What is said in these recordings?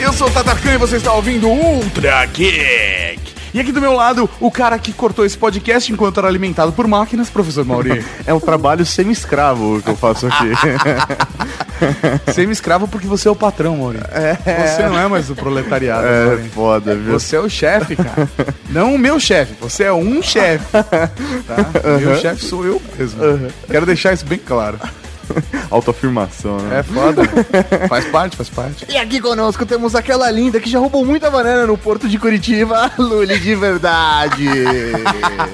Eu sou o Tatarkan e você está ouvindo Ultra Geek. E aqui do meu lado, o cara que cortou esse podcast enquanto era alimentado por máquinas, professor Mauri. É um trabalho semi-escravo que eu faço aqui. Semi-escravo porque você é o patrão, Mauri. Você não é mais o proletariado. É Mauri. foda, viu? Você é o chefe, cara. Não o meu chefe, você é um chefe. Tá? Meu chefe sou eu mesmo. Quero deixar isso bem claro. Autoafirmação, né? É foda. Faz parte, faz parte. E aqui conosco temos aquela linda que já roubou muita banana no porto de Curitiba, a Luli de verdade.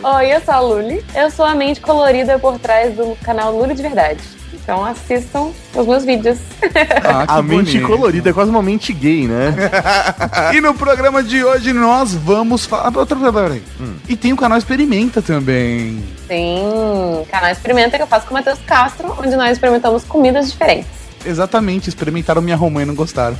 Oi, eu sou a Luli. Eu sou a mente colorida por trás do canal Luli de Verdade. Então assistam os meus vídeos. Ah, a mente bonito. colorida é quase uma mente gay, né? E no programa de hoje nós vamos falar. Outra peraí. E tem o canal Experimenta também. Sim, canal Experimenta que eu faço com o Matheus Castro, onde nós experimentamos comidas diferentes. Exatamente, experimentaram minha romã e não gostaram.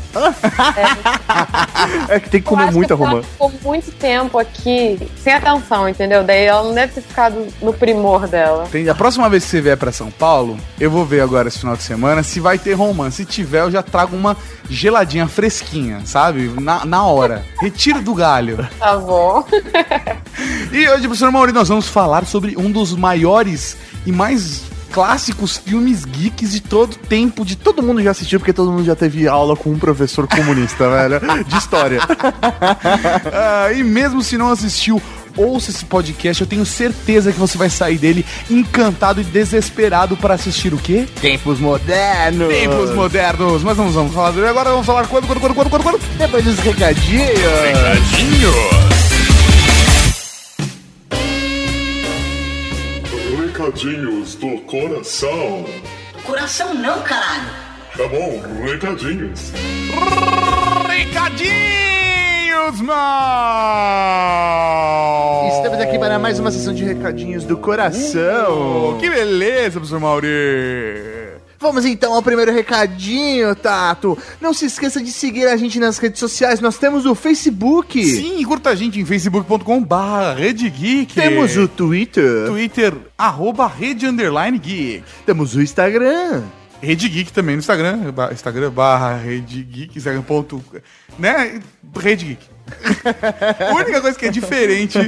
É que tem que comer muita que ela romã. ficou muito tempo aqui sem atenção, entendeu? Daí ela não deve ter ficado no primor dela. Tem- a próxima vez que você vier pra São Paulo, eu vou ver agora esse final de semana se vai ter romã. Se tiver, eu já trago uma geladinha fresquinha, sabe? Na, na hora. Retiro do galho. Tá bom. E hoje, professor Mauri, nós vamos falar sobre um dos maiores e mais clássicos filmes geeks de todo tempo, de todo mundo já assistiu porque todo mundo já teve aula com um professor comunista, velho, de história. Ah, e mesmo se não assistiu, ouça esse podcast. Eu tenho certeza que você vai sair dele encantado e desesperado para assistir o quê? Tempos modernos. Tempos modernos. Mas não vamos falar dele agora, vamos falar quando, quando, quando, quando, quando, quando? Depois dos recadinhos. Recadinhos do coração. Coração não, caralho. Tá bom, recadinhos. Recadinhos, mal! Estamos aqui para mais uma sessão de recadinhos do coração. Oh, que beleza, professor Mauri! Vamos então ao primeiro recadinho, Tato. Não se esqueça de seguir a gente nas redes sociais. Nós temos o Facebook. Sim, curta a gente em facebook.com barra Rede Geek. Temos o Twitter. Twitter, arroba Rede Underline Geek. Temos o Instagram. Rede Geek também no Instagram, Instagram barra Rede Geek, Instagram ponto, né, Rede Geek. A única coisa que é diferente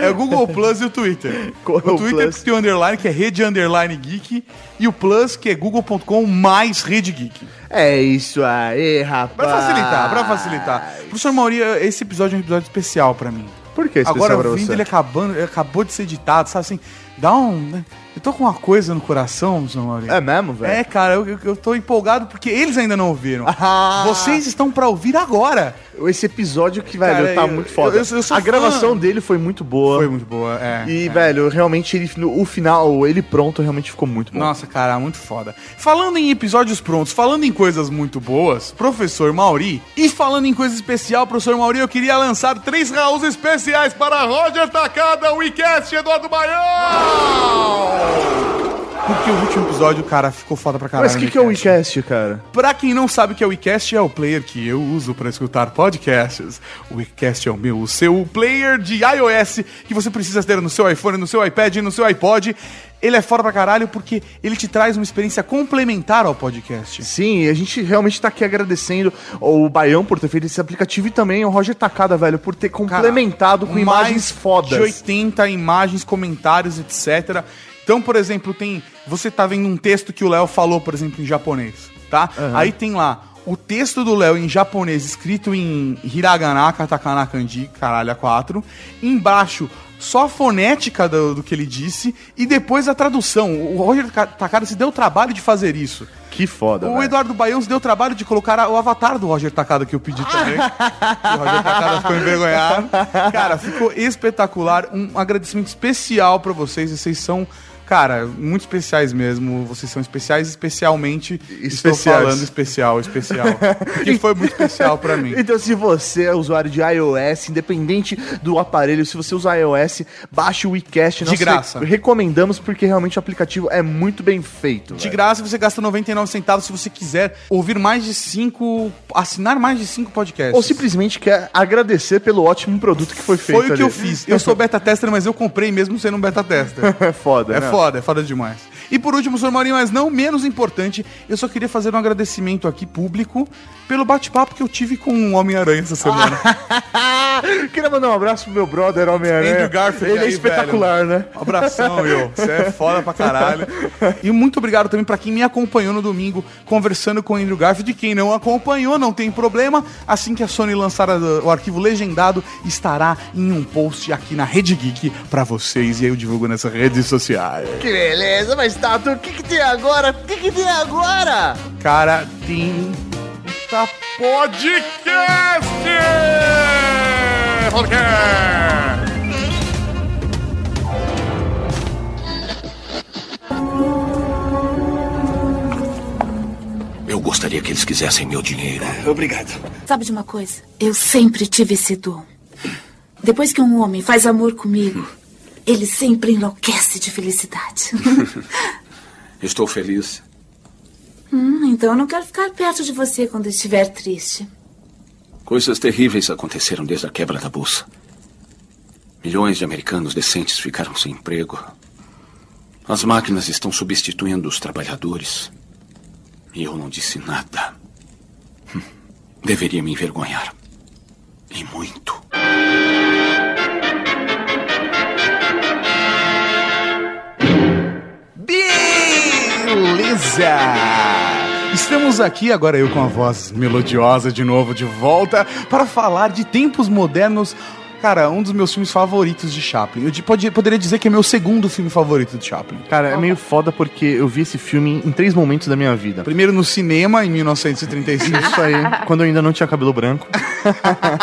é o Google Plus e o Twitter. O o Twitter Plus? tem o underline, que é Rede Underline Geek, e o Plus, que é google.com mais Rede Geek. É isso aí, rapaz. Pra facilitar, pra facilitar. Professor Mauri, esse episódio é um episódio especial pra mim. Por que especial Agora, pra você? ele acabando, ele acabou de ser editado, sabe assim, dá um... Eu tô com uma coisa no coração, professor Mauri. É mesmo, velho? É, cara, eu, eu- eu tô empolgado porque eles ainda não ouviram. Ah. Vocês estão pra ouvir agora. Esse episódio que, velho, Cara, tá eu- muito foda. a fã. gravação dele foi muito boa. Foi muito boa, é. E, é. velho, realmente, ele, o final, ele pronto, realmente ficou muito bom. Nossa, cara, muito foda. Falando em episódios prontos, falando em coisas muito boas, professor Mauri, e falando em coisa especial, professor Mauri, eu queria lançar três Raús especiais para Roger Takada, WeCast, Eduardo Baião! Porque o último episódio, cara, ficou foda pra caralho. Mas o que, que é o WeCast. Cara? Pra quem não sabe o que é o WeCast, é o player que eu uso pra escutar podcasts. O WeCast é o meu, o seu player de iOS que você precisa ter no seu iPhone, no seu iPad e no seu iPod. Ele é fora pra caralho porque ele te traz uma experiência complementar ao podcast. Sim, e a gente realmente tá aqui agradecendo o Baião por ter feito esse aplicativo e também ao Roger Takada, velho, por ter complementado com imagens fodas. De 80 imagens, comentários, etc. Então, por exemplo, tem. Você tá vendo um texto que o Léo falou, por exemplo, em japonês, tá? Aí tem lá o texto do Léo em japonês escrito em hiragana, katakana, kanji, caralho, a 4. Embaixo, só a fonética do, do que ele disse e depois a tradução. O Roger Takada se deu o trabalho de fazer isso. Que foda, O velho. Eduardo Baião se deu o trabalho de colocar o avatar do Roger Takada que eu pedi também. o Roger Takada ficou envergonhado. Cara, ficou espetacular. Um agradecimento especial pra vocês. Vocês são, cara, muito especiais mesmo. Vocês são especiais, especialmente. Estou falando especial, especial. Que foi muito especial pra mim. Então, se você é usuário de iOS, independente do aparelho, se você usa iOS, baixe o WeCast. De graça. re- recomendamos porque realmente o aplicativo é muito bem feito. De graça, você gasta 99 centavos se você quiser ouvir mais de cinco. assinar mais de cinco podcasts. Ou simplesmente quer agradecer pelo ótimo produto que foi feito. Foi o que ali. eu fiz. Eu sou beta tester, mas eu comprei mesmo sendo um beta tester. É foda, É né? foda, é foda demais. E por último, Sr. Maurinho, mas não menos importante, eu só queria fazer um agradecimento aqui público pelo bate-papo que eu tive com o Homem-Aranha essa semana. Queria mandar um abraço pro meu brother Homem-Aranha. Andrew Garfield Ele é aí, espetacular, né? Um abração, eu. Você é foda pra caralho. E muito obrigado também pra quem me acompanhou no domingo, conversando com o Andrew Garfield. Quem não acompanhou, não tem problema. Assim que a Sony lançar o arquivo legendado, estará em um post aqui na Rede Geek pra vocês. E aí eu divulgo nessas redes sociais. Que beleza, mas Tato, o que, que tem agora? O que, que tem agora? Cara, tem. Tá podcast! Podcast! Eu gostaria que eles quisessem meu dinheiro. Obrigado. Sabe de uma coisa? Eu sempre tive esse dom. Depois que um homem faz amor comigo, ele sempre enlouquece de felicidade. Estou feliz. Hum, então eu não quero ficar perto de você quando estiver triste. Coisas terríveis aconteceram desde a quebra da bolsa. Milhões de americanos decentes ficaram sem emprego. As máquinas estão substituindo os trabalhadores. E eu não disse nada. Hum, Deveria me envergonhar. E muito. Beleza! Estamos aqui, agora eu com a voz melodiosa de novo de volta, para falar de tempos modernos. Cara, um dos meus filmes favoritos de Chaplin. Eu de- pode- poderia dizer que é meu segundo filme favorito de Chaplin. Cara, é meio foda porque eu vi esse filme em três momentos da minha vida. Primeiro no cinema, em 1935. Isso aí, quando eu ainda não tinha cabelo branco.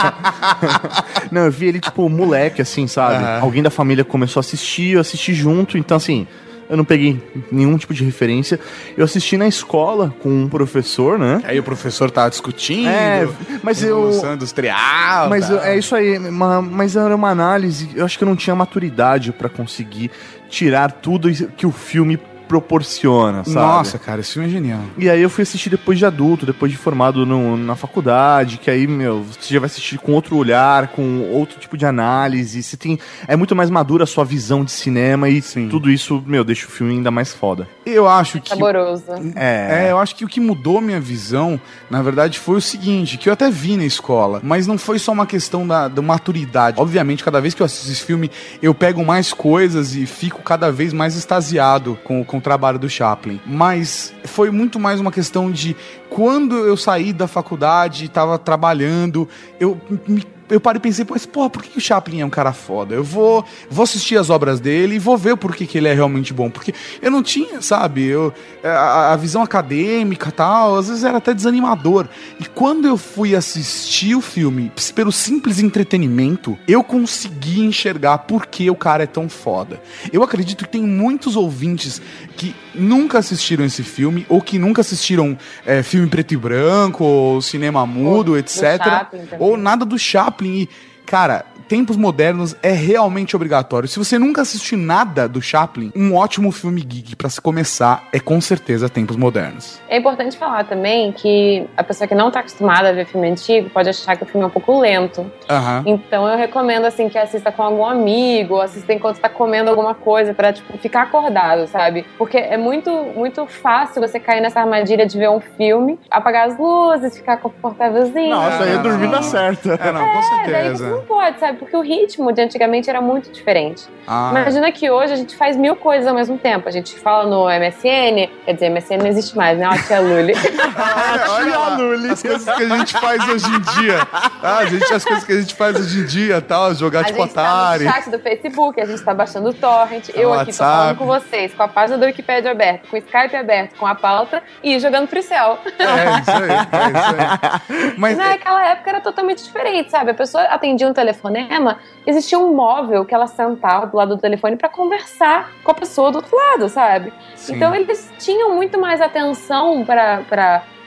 não, eu vi ele, tipo, moleque, assim, sabe? Aham. Alguém da família começou a assistir, eu assisti junto, então, assim, eu não peguei nenhum tipo de referência. Eu assisti na escola com um professor, né? Aí o professor tava discutindo. É, mas eu- Industrial. Mas eu- é isso aí, ma- mas era uma análise, eu acho que eu não tinha maturidade pra conseguir tirar tudo que o filme proporciona, sabe? Nossa, cara, esse filme é genial. E aí eu fui assistir depois de adulto, depois de formado no- na faculdade, que aí, meu, você já vai assistir com outro olhar, com outro tipo de análise, você tem... É muito mais madura a sua visão de cinema e Sim. tudo isso, meu, deixa o filme ainda mais foda. Eu acho que. Saboroso. É, eu acho que o que mudou minha visão, na verdade, foi o seguinte, que eu até vi na escola, mas não foi só uma questão da, da maturidade. Obviamente, cada vez que eu assisto esse filme, eu pego mais coisas e fico cada vez mais extasiado com, com o trabalho do Chaplin. Mas foi muito mais uma questão de quando eu saí da faculdade, tava trabalhando, eu me eu parei e pensei, mas porra, por que que o Chaplin é um cara foda? Eu vou, vou assistir as obras dele e vou ver o porquê que ele é realmente bom. Porque eu não tinha, sabe, eu, a, a visão acadêmica e tal, às vezes era até desanimador. E quando eu fui assistir o filme pelo simples entretenimento, eu consegui enxergar por que o cara é tão foda. Eu acredito que tem muitos ouvintes que nunca assistiram esse filme, ou que nunca assistiram é, filme preto e branco, ou cinema mudo, do etc. Ou nada do Chaplin. E, cara, tempos modernos é realmente obrigatório. Se você nunca assistiu nada do Chaplin, um ótimo filme geek pra se começar é com certeza Tempos Modernos. É importante falar também que a pessoa que não tá acostumada a ver filme antigo pode achar que o filme é um pouco lento. Aham. Então eu recomendo assim que assista com algum amigo, assista enquanto tá comendo alguma coisa pra tipo ficar acordado, sabe? Porque é muito muito fácil você cair nessa armadilha de ver um filme, apagar as luzes, ficar confortávelzinho. Nossa, aí não, eu dormi não. na certa. É, não, com É, certeza. Não pode, sabe? Porque o ritmo de antigamente era muito diferente. Ah, Imagina que hoje a gente faz mil coisas ao mesmo tempo. A gente fala no MSN, quer dizer, MSN não existe mais, né? Ó, tia Luli. olha, olha lá, as coisas que a gente faz hoje em dia. Ah, a gente, as coisas que a gente faz hoje em dia, tal, jogar A tipo gente tá no Atari. chat do Facebook, a gente tá baixando o torrent. Eu aqui tô WhatsApp. falando com vocês, com a página do Wikipedia aberta, com o Skype aberto, com a pauta e jogando Free Cell. É, isso aí, é isso aí. Mas Naquela época era totalmente diferente, sabe? A pessoa atendia um telefonema, existia um móvel que ela sentava do lado do telefone pra conversar com a pessoa do outro lado, sabe? Sim. Então eles tinham muito mais atenção pra-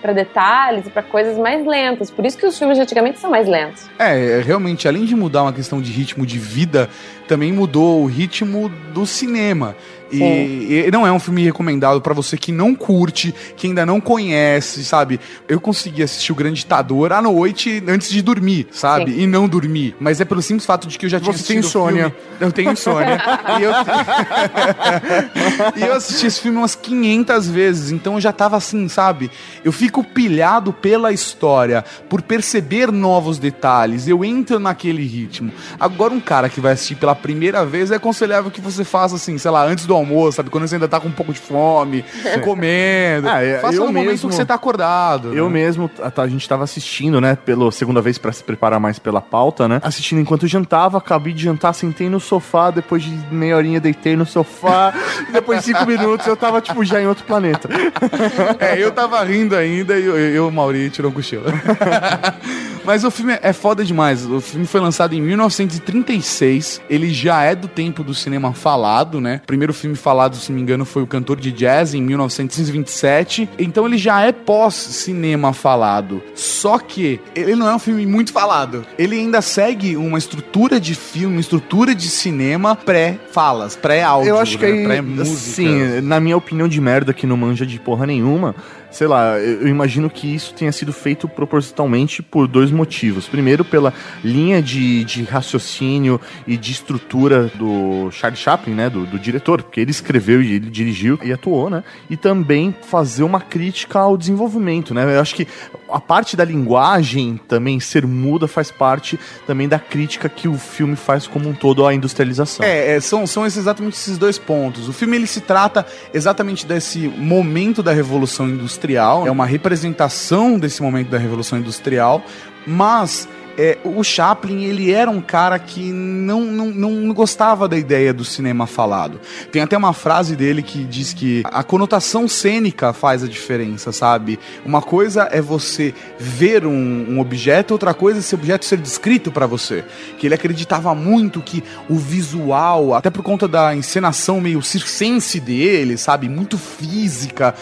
pra detalhes e pra coisas mais lentas. Por isso que os filmes de antigamente são mais lentos. É, realmente, além de mudar uma questão de ritmo de vida, também mudou o ritmo do cinema. E, e não é um filme recomendado pra você que não curte, que ainda não conhece, sabe? Eu consegui assistir O Grande Ditador à noite antes de dormir, sabe? Sim. E não dormir. Mas é pelo simples fato de que eu já tinha Você tem assistido o insônia. filme. Eu tenho insônia. e, eu... e eu assisti esse filme umas 500 vezes, então eu já tava assim, sabe? Eu fico pilhado pela história, por perceber novos detalhes, eu entro naquele ritmo. Agora, um cara que vai assistir pela primeira vez, é aconselhável que você faça assim, sei lá, antes do almoço, sabe? Quando você ainda tá com um pouco de fome, comendo. Ah, é, faça eu no momento mesmo- que você tá acordado. Eu né? mesmo, a, a gente tava assistindo, né, pela segunda vez pra se preparar mais pela pauta, né? Assistindo enquanto jantava, acabei de jantar, sentei no sofá, depois de meia horinha deitei no sofá, depois de cinco minutos eu tava, tipo, já em outro planeta. É, eu tava rindo ainda e eu, eu, o Mauri tirou um cochilo. Mas o filme é foda demais. O filme foi lançado em 1936. Ele já é do tempo do cinema falado, né? O primeiro filme falado, se não me engano, foi O Cantor de Jazz, em 1927. Então ele já é pós-cinema falado. Só que ele não é um filme muito falado. Ele ainda segue uma estrutura de filme, uma estrutura de cinema pré-falas, pré-áudio, Eu acho que né? pré-música. assim, na minha opinião de merda, que não manja de porra nenhuma, sei lá, eu imagino que isso tenha sido feito propositalmente por dois motivos. Primeiro, pela linha de, de raciocínio e de estrutura do Charlie Chaplin, né, do, do diretor, porque ele escreveu e ele dirigiu e atuou, né, e também fazer uma crítica ao desenvolvimento, né, eu acho que a parte da linguagem também ser muda faz parte também da crítica que o filme faz como um todo à industrialização. É, é, são, são esses- exatamente esses dois pontos. O filme ele se trata exatamente desse momento da Revolução Industrial, é uma representação desse momento da Revolução Industrial, mas é, o Chaplin ele era um cara que não, não, não gostava da ideia do cinema falado. Tem até uma frase dele que diz que a conotação cênica faz a diferença, sabe? Uma coisa é você ver um, um objeto, outra coisa é esse objeto ser descrito pra você. Que ele acreditava muito que o visual, até por conta da encenação meio circense dele, sabe? Muito física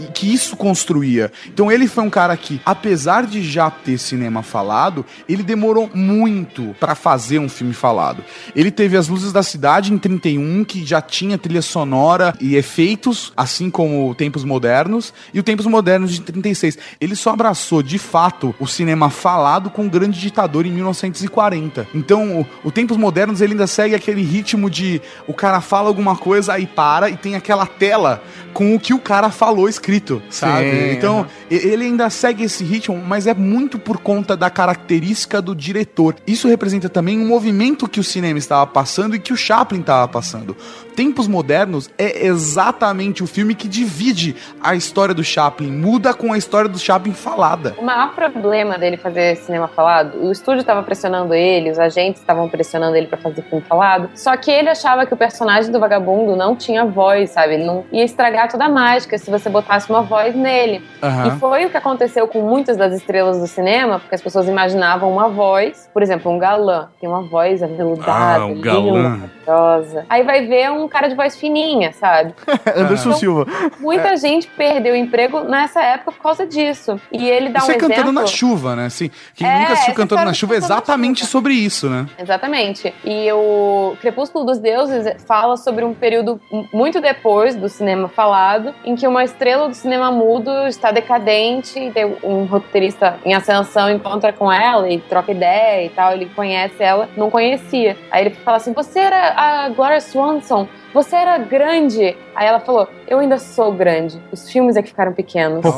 e que isso construía. Então ele foi um cara que, apesar de já ter cinema falado, ele demorou muito pra fazer um filme falado. Ele teve As Luzes da Cidade em 31, que já tinha trilha sonora e efeitos, assim como Tempos Modernos, e o Tempos Modernos de 36. Ele só abraçou, de fato, o cinema falado com o Grande Ditador em 1940. Então, o, o Tempos Modernos ele ainda segue aquele ritmo de o cara fala alguma coisa aí para e tem aquela tela com o que o cara falou escrito, sabe? Sim, então, e- ele ainda segue esse ritmo, mas é muito por conta da característica do diretor. Isso representa também um movimento que o cinema estava passando e que o Chaplin estava passando. Tempos Modernos é exatamente o filme que divide a história do Chaplin, muda com a história do Chaplin falada. O maior problema dele fazer cinema falado, o estúdio estava pressionando ele, os agentes estavam pressionando ele pra fazer filme falado. Só que ele achava que o personagem do vagabundo não tinha voz, sabe? Ele não ia estragar toda a mágica se você botasse uma voz nele. Aham. E foi o que aconteceu com muitas das estrelas do cinema, porque as pessoas imaginavam uma voz, por exemplo, um galã, tem uma voz aveludada, Ah, um linda, maravilhosa. Aí vai ver um cara de voz fininha, sabe? Anderson Então, Silva. Muita gente perdeu o emprego nessa época por causa disso. E ele dá Isso um é exemplo. Cantando na Chuva, né? Assim, quem É, nunca assistiu essa Cantando na Chuva é exatamente Chuva. sobre isso, né? Exatamente. E o Crepúsculo dos Deuses fala sobre um período muito depois do cinema falado, em que uma estrela do cinema mudo está decadente, um roteirista em ascensão encontra com ela e troca ideia e tal, ele conhece ela, não conhecia. Aí ele fala assim: Você era a Gloria Swanson. Você era grande. Aí ela falou: Eu ainda sou grande. Os filmes é que ficaram pequenos.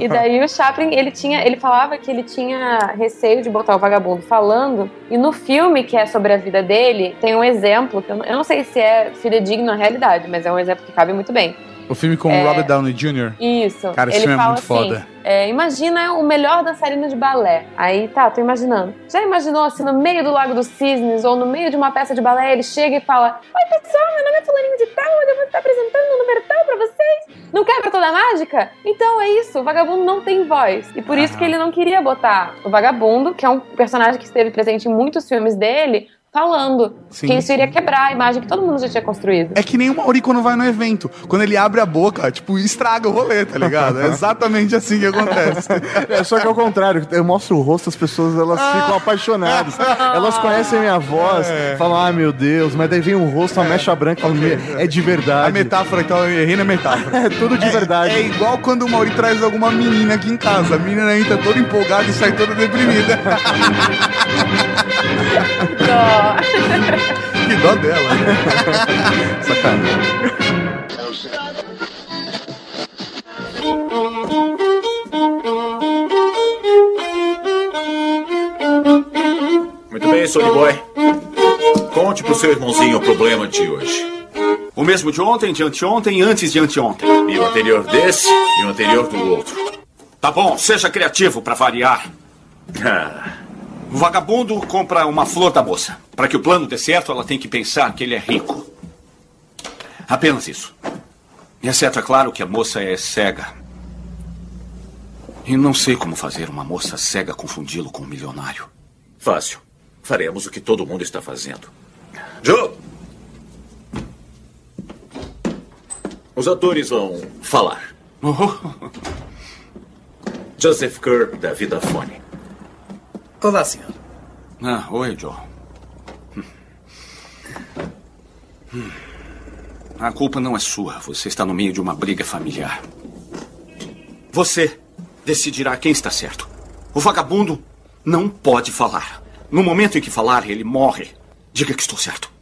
E daí o Chaplin, ele tinha, ele falava que ele tinha receio de botar o vagabundo falando, e no filme que é sobre a vida dele, tem um exemplo, que eu não, eu não sei se é fidedigno à realidade, mas é um exemplo que cabe muito bem. O filme com É. o Robert Downey Jr. Isso. Cara, esse ele filme é fala muito foda. É, imagina o melhor dançarino de balé. Aí, tá, tô imaginando. Já imaginou assim, no meio do Lago dos Cisnes ou no meio de uma peça de balé, ele chega e fala: Oi, pessoal, meu nome é Fulaninho de Tal, eu vou estar apresentando um número tal pra vocês. Não quebra toda a mágica? Então é isso, o vagabundo não tem voz. E por isso que ele não queria botar o vagabundo, que é um personagem que esteve presente em muitos filmes dele, falando. Sim, que isso iria quebrar a imagem que todo mundo já tinha construído. É que nem o Mauri quando vai no evento. Quando ele abre a boca, tipo, estraga o rolê, tá ligado? É exatamente assim que acontece. É, só que ao contrário, eu mostro o rosto, as pessoas elas ficam apaixonadas. Elas conhecem a minha voz, falam, ai meu Deus, mas daí vem o rosto, a mecha branca, falam, é de A verdade. metáfora, então, eu errei na metáfora. É tudo de verdade. É igual quando o Mauri traz alguma menina aqui em casa. A menina entra toda empolgada e sai toda deprimida. Dó. que dó dela. Sacanagem. Muito bem, Sony Boy. Conte pro seu irmãozinho o problema de hoje. O mesmo de ontem, de anteontem e antes de anteontem. E o anterior desse e o anterior do outro. Tá bom, seja criativo pra variar. O vagabundo compra uma flor da moça. Para que o plano dê certo, ela tem que pensar que ele é rico. Apenas isso. Exceto, é claro, que a moça é cega. E não sei como fazer uma moça cega confundi-lo com um milionário. fácil. Faremos o que todo mundo está fazendo. Joe! Os atores vão falar. Joseph Kerr, da Vidafone. Olá, senhor. Ah, oi, Joe. Hum. A culpa não é sua. Você está no meio de uma briga familiar. Você decidirá quem está certo. O vagabundo não pode falar. No momento em que falar, ele morre. Diga que estou certo.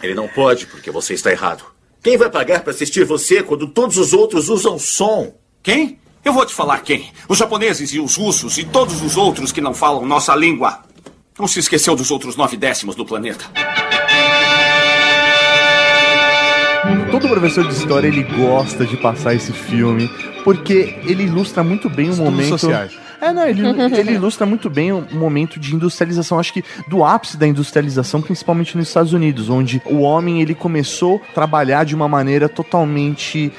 Ele não pode porque você está errado. Quem vai pagar para assistir você quando todos os outros usam som? Quem? Eu vou te falar quem. Os japoneses e os russos e todos os outros que não falam nossa língua. Não se esqueceu dos outros nove décimos do planeta. Todo professor de história ele gosta de passar esse filme porque ele ilustra muito bem o Estudos momento. sociais. É, não, ele, ele ilustra muito bem o momento de industrialização, acho que do ápice da industrialização, principalmente nos Estados Unidos, onde o homem ele começou a trabalhar de uma maneira totalmente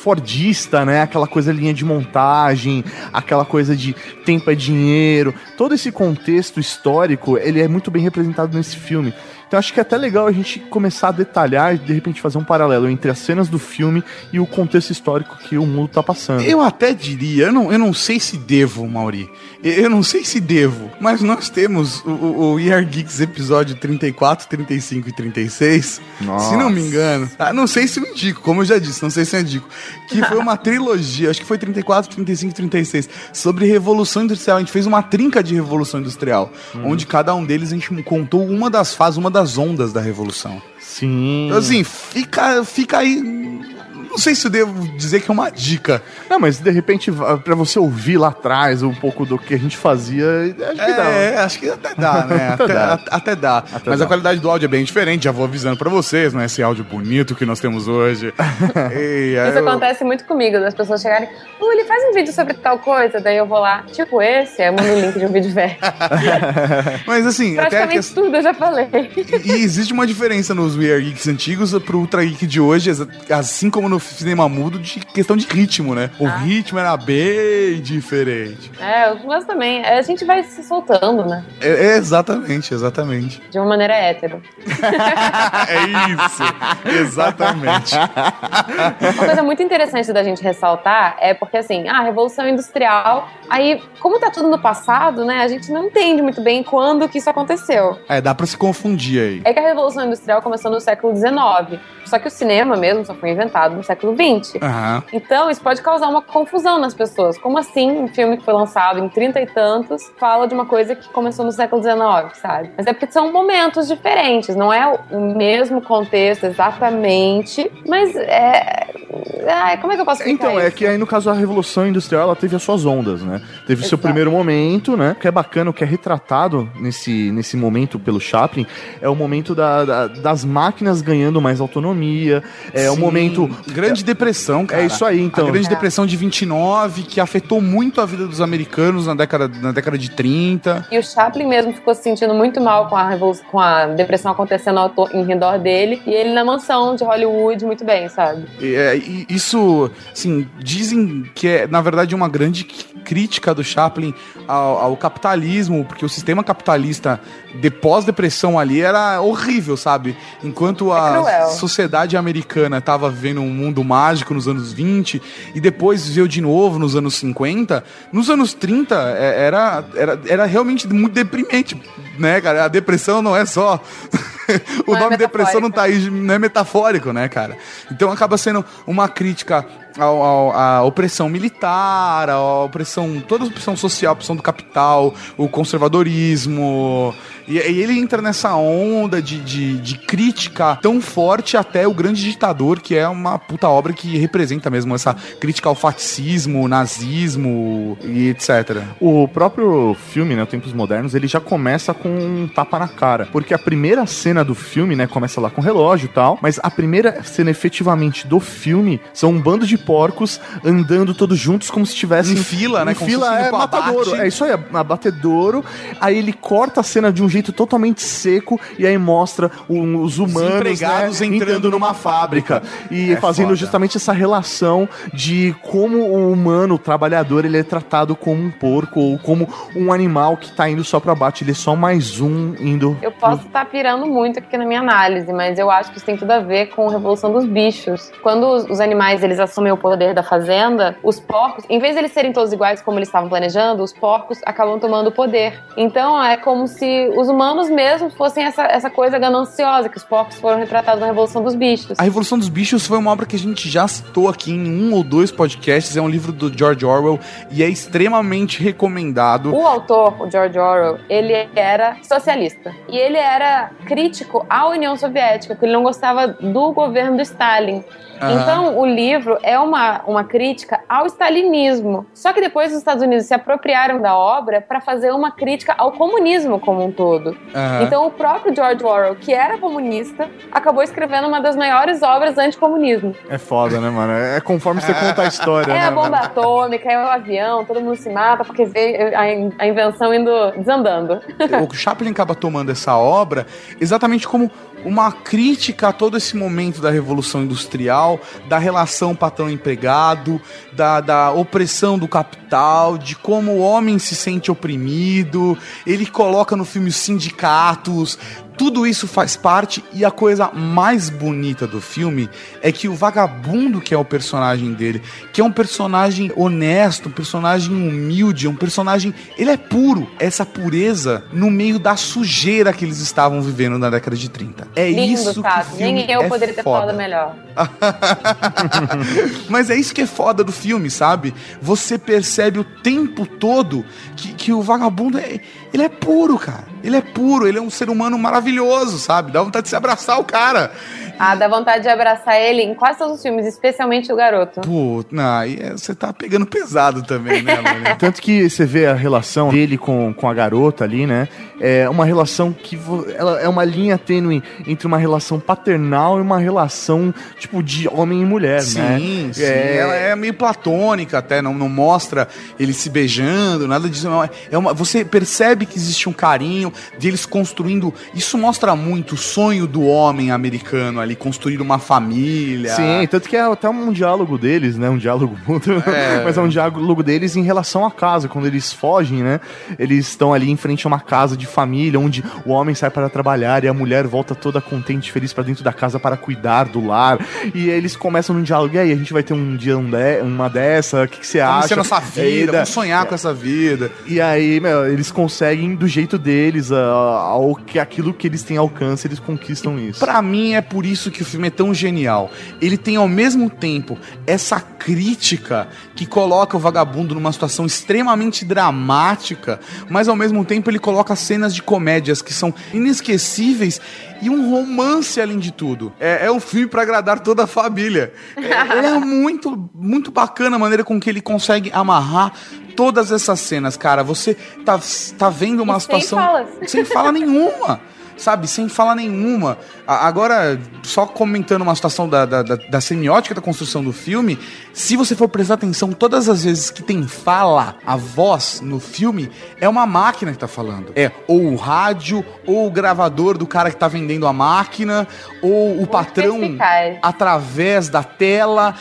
fordista, né? Aquela coisa linha de montagem, aquela coisa de tempo é dinheiro. Todo esse contexto histórico, ele é muito bem representado nesse filme. Então acho que é até legal a gente começar a detalhar e de repente fazer um paralelo entre as cenas do filme e o contexto histórico que o mundo tá passando. Eu até diria, eu não, eu não sei se devo, Mauri. Eu não sei se devo, mas nós temos o, o, o ER Geeks episódio 34, 35 e 36. Nossa. Se não me engano. Ah, não sei se eu indico, como eu já disse, não sei se eu indico. Que foi uma trilogia, acho que foi 34, 35 e 36, sobre Revolução Industrial. A gente fez uma trinca de Revolução Industrial, onde cada um deles a gente contou uma das fases, uma das ondas da Revolução. Sim. Então, assim, fica, fica aí. Não sei se eu devo dizer que é uma dica. Não, mas de repente, pra você ouvir lá atrás um pouco do que a gente fazia, acho que dá. É, acho que até dá, né? Até até, dá. a- até dá. Mas dá. a qualidade do áudio é bem diferente, já vou avisando pra vocês, não é esse áudio bonito que nós temos hoje. E Isso eu- acontece muito comigo, das pessoas chegarem, ele faz um vídeo sobre tal coisa, daí eu vou lá, tipo esse, aí eu mando o link de um vídeo velho. Mas assim, até Praticamente questão. tudo eu já falei. E existe uma diferença nos We Are Geeks antigos pro Ultra Geek de hoje, assim como no cinema mudo, de questão de ritmo, né? O ritmo era bem diferente. É, meus também. A gente vai se soltando, né? É, é exatamente, exatamente. De uma maneira hétero. É isso, exatamente. Uma coisa muito interessante da gente ressaltar é porque, assim, a Revolução Industrial, aí, como tá tudo no passado, né, a gente não entende muito bem quando que isso aconteceu. É, dá pra se confundir aí. É que a Revolução Industrial começou no século XIX, só que o cinema mesmo só foi inventado no século XX. Aham. Então, isso pode causar uma confusão nas pessoas. Como assim um filme que foi lançado em 30 e tantos fala de uma coisa que começou no século XIX, sabe? Mas é porque são momentos diferentes, não é o mesmo contexto exatamente, mas é. Ai, como é que eu posso Então, é isso? que aí no caso a Revolução Industrial, ela teve as suas ondas, né? Teve o seu primeiro momento, né? O que é bacana, o que é retratado nesse, nesse momento pelo Chaplin, é o momento da- da- das máquinas ganhando mais autonomia, é o Sim, momento... Grande Depressão, cara. É isso aí, então. A Grande É. Depressão de 29, que afetou muito a vida dos americanos na década, na década de 30. E o Chaplin mesmo ficou se sentindo muito mal com a, revolução, com a depressão acontecendo ao em redor dele. E ele na mansão de Hollywood, muito bem, sabe? E, é, e isso, assim, dizem que é, na verdade, uma grande crítica do Chaplin ao, ao capitalismo, porque o sistema capitalista de pós-depressão ali era horrível, sabe? Enquanto a cruel. sociedade americana estava vivendo um mundo mágico nos anos 20 e depois viveu de novo nos anos 50, nos anos 30 é, era, era, era realmente muito deprimente, né, cara? A depressão não é só. o Não é nome depressão metafórico. não tá aí, não é metafórico, né, cara? Então acaba sendo uma crítica à opressão militar, à opressão, toda a opressão social, a opressão do capital, o conservadorismo. E, e ele entra nessa onda de, de, de crítica tão forte até o Grande Ditador, que é uma puta obra que representa mesmo essa crítica ao fascismo, nazismo e etc. O próprio filme, né, Tempos Modernos, ele já começa com um tapa na cara. Porque a primeira cena do filme, né, começa lá com relógio e tal, mas a primeira cena efetivamente do filme são um bando de porcos andando todos juntos como se estivessem... Em fila, né, Em como fila, é pro matadouro. abate. É isso aí, abatedouro. Aí ele corta a cena de um jeito totalmente seco e aí mostra o- os humanos, empregados né, entrando numa fábrica. E É fazendo foda. justamente essa relação de como o humano, o trabalhador, ele é tratado como um porco ou como um animal que tá indo só pra bate. Ele é só mais um indo. Eu posso estar pirando muito aqui na minha análise, mas eu acho que isso tem tudo a ver com a revolução dos bichos. Quando os, os animais eles assumem o poder da fazenda, os porcos, em vez de eles serem todos iguais como eles estavam planejando, os porcos acabam tomando o poder. Então é como se os humanos mesmos fossem essa, essa coisa gananciosa, que os porcos foram retratados na revolução dos bichos. A Revolução dos Bichos foi uma obra que a gente já citou aqui em um ou dois podcasts. É um livro do George Orwell e é extremamente recomendado. O autor, o George Orwell, ele era socialista. E ele era crítico à União Soviética, porque ele não gostava do governo do Stalin. Aham. Então, o livro é uma, uma crítica ao stalinismo. Só que depois os Estados Unidos se apropriaram da obra para fazer uma crítica ao comunismo como um todo. Aham. Então, o próprio George Orwell, que era comunista, acabou escrevendo uma das maiores obras anticomunismo. É foda, né, mano? É conforme você conta a história, É né? a bomba mano? atômica, é o avião, todo mundo se mata porque vê a, in- a invenção indo desandando. o Chaplin acaba tomando essa obra exatamente como uma crítica a todo esse momento da Revolução Industrial, da relação patrão-empregado, da, da opressão do capital, de como o homem se sente oprimido. Ele coloca no filme os sindicatos. Tudo isso faz parte e a coisa mais bonita do filme é que o vagabundo que é o personagem dele, que é um personagem honesto, um personagem humilde, um personagem, ele é puro, essa pureza no meio da sujeira que eles estavam vivendo na década de 30. É Lindo, isso que o Tato. filme Nem eu é poderia ter foda. falado melhor. Mas é isso que é foda do filme, sabe? Você percebe o tempo todo que, que o vagabundo é, ele é puro, cara. Ele é puro, ele é um ser humano maravilhoso, sabe? Dá vontade de se abraçar o cara. Ah, dá vontade de abraçar ele em quase todos os filmes, especialmente o garoto. Aí é- você tá pegando pesado também, né, Lônia? Tanto que você vê a relação dele com, com a garota ali, né? É uma relação que ela é uma linha tênue entre uma relação paternal e uma relação, tipo, de homem e mulher, né? Sim, sim. É- Ela é meio platônica até, não, não mostra eles se beijando, nada disso. não. É uma, você percebe que existe um carinho de eles construindo. Isso mostra muito o sonho do homem americano ali, construir uma família. Sim, tanto que é até um diálogo deles, né? Um diálogo mútuo, É. mas é um diálogo deles em relação à casa. Quando eles fogem, né? Eles estão ali em frente a uma casa de família, onde o homem sai para trabalhar e a mulher volta toda contente e feliz para dentro da casa para cuidar do lar. E eles começam num diálogo, e aí, a gente vai ter um dia um de- uma dessa, o que, que você Vamos acha? ser nossa E aí, vida, da- vamos sonhar com essa vida. E aí, meu, eles conseguem do jeito deles, ao que aquilo que eles têm alcance, eles conquistam isso. Pra mim é por isso que o filme é tão genial. Ele tem ao mesmo tempo essa crítica que coloca o vagabundo numa situação extremamente dramática, mas ao mesmo tempo ele coloca cenas de comédias que são inesquecíveis e um romance além de tudo. É, é um filme pra agradar toda a família. É, ele é muito, muito bacana a maneira com que ele consegue amarrar todas essas cenas, cara. Você tá, tá vendo uma E sem situação falas. sem fala nenhuma. Sabe? Sem fala nenhuma. Agora, só comentando uma situação da, da, da- da semiótica da construção do filme, se você for prestar atenção, todas as vezes que tem fala, a voz no filme, é uma máquina que tá falando. É ou o rádio, ou o gravador do cara que tá vendendo a máquina, ou o patrão perspicaz. através da tela.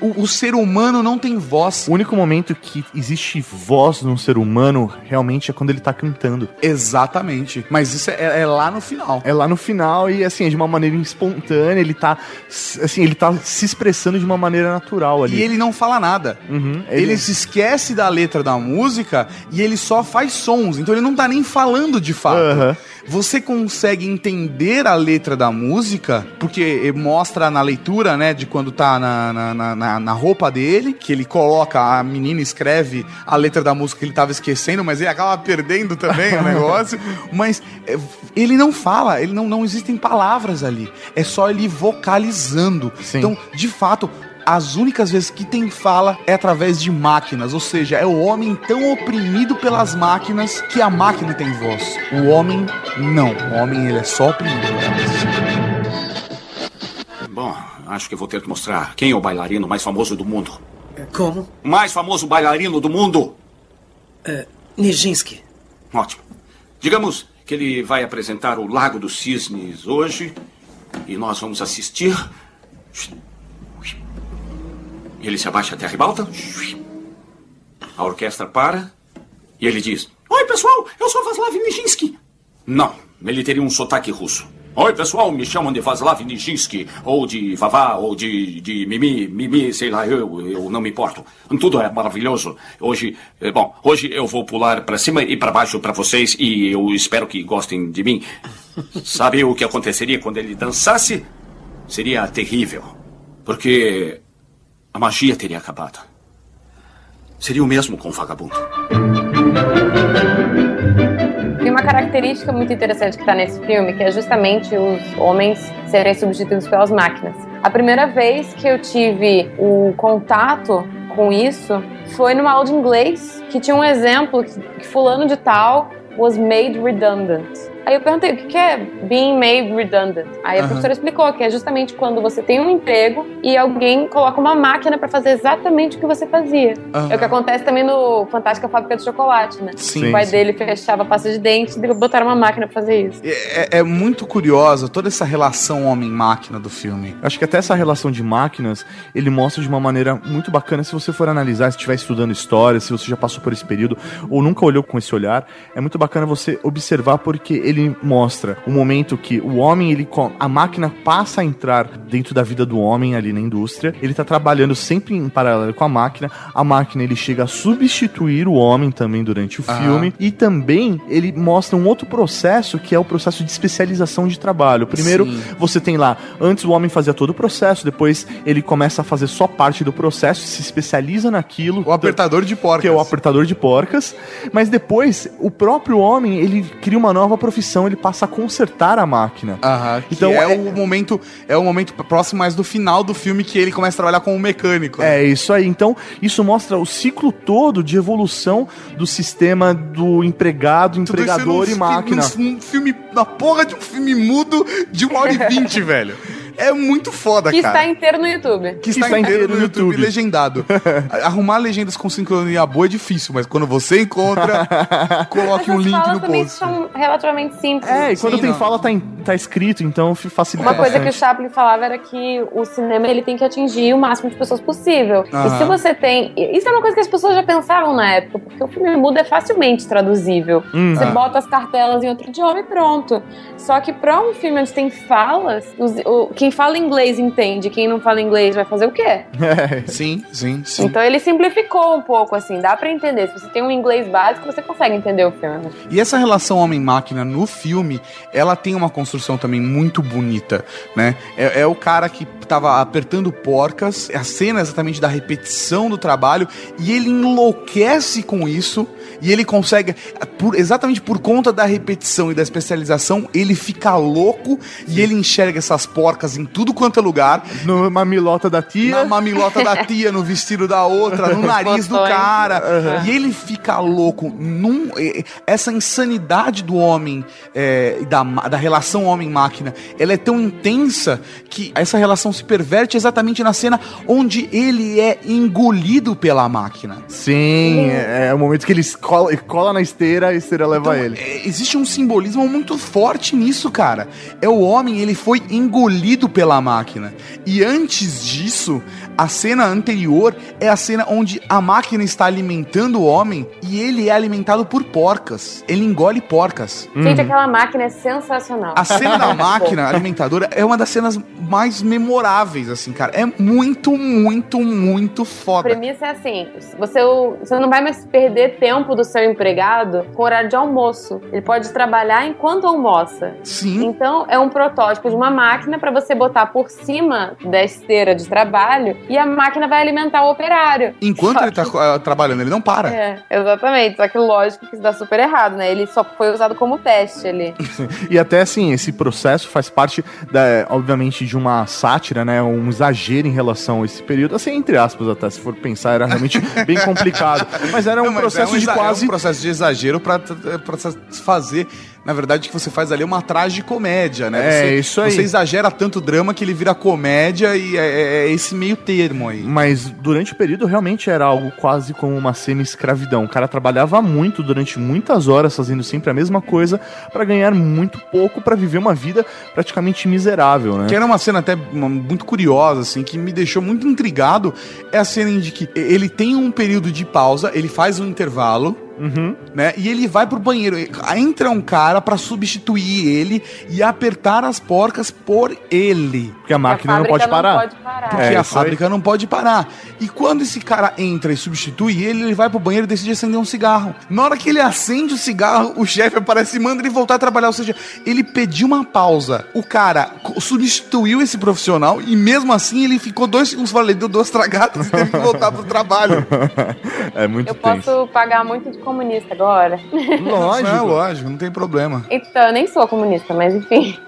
O, o ser humano não tem voz. O único momento que existe voz num ser humano realmente é quando ele tá cantando. Exatamente. Mas isso é, é lá no final. É lá no final e assim, é de uma maneira espontânea, ele tá assim, ele tá se expressando de uma maneira natural ali. E ele não fala nada. Uhum, ele... ele- se esquece da letra da música e ele só faz sons. Então ele não tá nem falando de fato. Aham. Você consegue entender a letra da música, porque mostra na leitura, né, de quando tá na, na, na- na, roupa dele, que ele coloca, a menina escreve a letra da música que ele tava esquecendo, mas ele acaba perdendo também o negócio. Mas é, ele não fala, ele não, não existem palavras ali. É só ele vocalizando. Sim. Então, de fato, as únicas vezes que tem fala é através de máquinas, ou seja, é o homem tão oprimido pelas máquinas que a máquina tem voz. O homem não. O homem ele é só oprimido. Bom, acho que vou ter que mostrar quem é o bailarino mais famoso do mundo. Como? O mais famoso bailarino do mundo! É, Nijinsky. Ótimo. Digamos que ele vai apresentar o Lago dos Cisnes hoje e nós vamos assistir. Ele se abaixa até a ribalta. A orquestra para e ele diz: Oi, pessoal, eu sou Vaslav Nijinsky. Não, ele teria um sotaque russo. Oi, pessoal, me chamam de Vaslav Nijinsky, ou de Vavá, ou de, de Mimi, Mimi, sei lá, eu, eu não me importo. Tudo é maravilhoso. Hoje, eh, bom, hoje eu vou pular pra cima e pra baixo pra vocês e eu espero que gostem de mim. Sabe o que aconteceria quando ele dançasse? Seria terrível, porque a magia teria acabado. Seria o mesmo com o vagabundo. Tem uma característica muito interessante que está nesse filme, que é justamente os homens serem substituídos pelas máquinas. A primeira vez que eu tive o contato com isso foi numa aula de inglês, que tinha um exemplo que, que fulano de tal was made redundant. Aí eu perguntei, o que é being made redundant? Aí a professora explicou que é justamente quando você tem um emprego e alguém coloca uma máquina para fazer exatamente o que você fazia. Aham. É o que acontece também no Fantástica Fábrica de Chocolate, né? Sim, o pai sim. dele fechava a pasta de dente e botaram uma máquina pra fazer isso. É, é muito curiosa toda essa relação homem-máquina do filme. Acho que até essa relação de máquinas, ele mostra de uma maneira muito bacana. Se você for analisar, se estiver estudando história, se você já passou por esse período, ou nunca olhou com esse olhar, é muito bacana você observar porque ele mostra o momento que o homem, ele a máquina passa a entrar dentro da vida do homem ali na indústria. Ele tá trabalhando sempre em paralelo com a máquina. A máquina ele chega a substituir o homem também durante o Aham. filme. E também ele mostra um outro processo que é o processo de especialização de trabalho. Primeiro, Sim. você tem lá, antes o homem fazia todo o processo, depois ele começa a fazer só parte do processo, se especializa naquilo. O apertador de porcas. Que é o apertador de porcas. Mas depois, o próprio homem, ele cria uma nova profissão, ele passa a consertar a máquina. Aham, que Então, é, é- o momento é o momento próximo mais do final do filme que ele começa a trabalhar como mecânico. né? É isso aí. Então, isso mostra o ciclo todo de evolução do sistema do empregado, Tudo empregador num e máquina. num- Num filme, na porra de um filme mudo de uma hora e vinte, velho. É muito foda, Que cara. está inteiro no YouTube. Que está, inteiro no YouTube, legendado. Arrumar legendas com sincronia boa é difícil, mas quando você encontra, coloque um As link falas no também post. são relativamente simples. É, e quando Sim, tem não. fala, tá, em- tá escrito, então facilita Uma coisa que o bastante. Chaplin falava era que o cinema ele tem que atingir o máximo de pessoas possível. E se você tem. Isso é uma coisa que as pessoas já pensavam na época, porque o filme mudo é facilmente traduzível. Hum. Você Ah. bota as cartelas em outro idioma e pronto. Só que pra um filme onde tem falas, os- o- quem fala inglês entende, quem não fala inglês vai fazer o quê? É. Sim, sim, sim. Então ele simplificou um pouco, assim, dá pra entender. Se você tem um inglês básico, você consegue entender o filme. E essa relação homem-máquina no filme, ela tem uma construção também muito bonita, né? É, é o cara que tava apertando porcas, é a cena exatamente da repetição do trabalho, e ele enlouquece com isso. E ele consegue, por- exatamente por conta da repetição e da especialização, ele fica louco e ele enxerga essas porcas em tudo quanto é lugar. No mamilota da tia. Na mamilota da tia, no vestido da outra, no nariz do cara. Uhum. E ele fica louco. Num, essa insanidade do homem, e da, da relação homem-máquina, ela é tão intensa que essa relação se perverte exatamente na cena onde ele é engolido pela máquina. Sim, é, é o momento que ele cola, cola na esteira a esteira leva Então, ele. é, existe um simbolismo muito forte nisso, cara. É o homem, ele foi engolido pela máquina. E antes disso, a cena anterior é a cena onde a máquina está alimentando o homem e ele é alimentado por porcas. Ele engole porcas. Gente, aquela máquina é sensacional. A cena da máquina alimentadora é uma das cenas mais memoráveis, assim, cara. É muito, muito, muito A foda. premissa é assim: você, você não vai mais perder tempo do seu empregado com horário de almoço. Ele pode trabalhar enquanto almoça. Sim. Então, é um protótipo de uma máquina para você botar por cima da esteira de trabalho e a máquina vai alimentar o operário. Enquanto Só ele tá que- ah, trabalhando, ele não para. É, exatamente. Só que lógico que isso dá super errado, né? Ele só foi usado como teste ali. E até assim, esse processo faz parte, da, obviamente, de uma sátira, né? Um exagero em relação a esse período. Assim, entre aspas, até, se for pensar, era realmente bem complicado. Mas era um Não, mas processo é um de quase. É um processo de exagero pra fazer. Na verdade, o que você faz ali é uma tragicomédia, né? É, você, isso aí. Você exagera tanto drama que ele vira comédia e é, é- é esse meio termo aí. Mas durante o período realmente era algo quase como uma semi-escravidão. O cara trabalhava muito durante muitas horas fazendo sempre a mesma coisa pra ganhar muito pouco pra viver uma vida praticamente miserável, né? Que era uma cena até muito curiosa, assim, que me deixou muito intrigado. É a cena em que ele tem um período de pausa, ele faz um intervalo, Uhum. né? E ele vai pro banheiro. Entra um cara pra substituir ele e apertar as porcas por ele. Porque a máquina não fábrica pode parar. Não pode parar. Porque É, a isso aí. fábrica não pode parar. E quando esse cara entra e substitui ele, ele vai pro banheiro e decide acender um cigarro. Na hora que ele acende o cigarro, o chefe aparece e manda ele voltar a trabalhar. Ou seja, ele pediu uma pausa. O cara substituiu esse profissional e mesmo assim ele ficou dois segundos ele deu duas tragadas e teve que voltar pro trabalho. é muito Eu tenso. posso pagar muito de comunista agora. Lógico. Não, lógico, não tem problema. Então, eu nem sou comunista, mas enfim.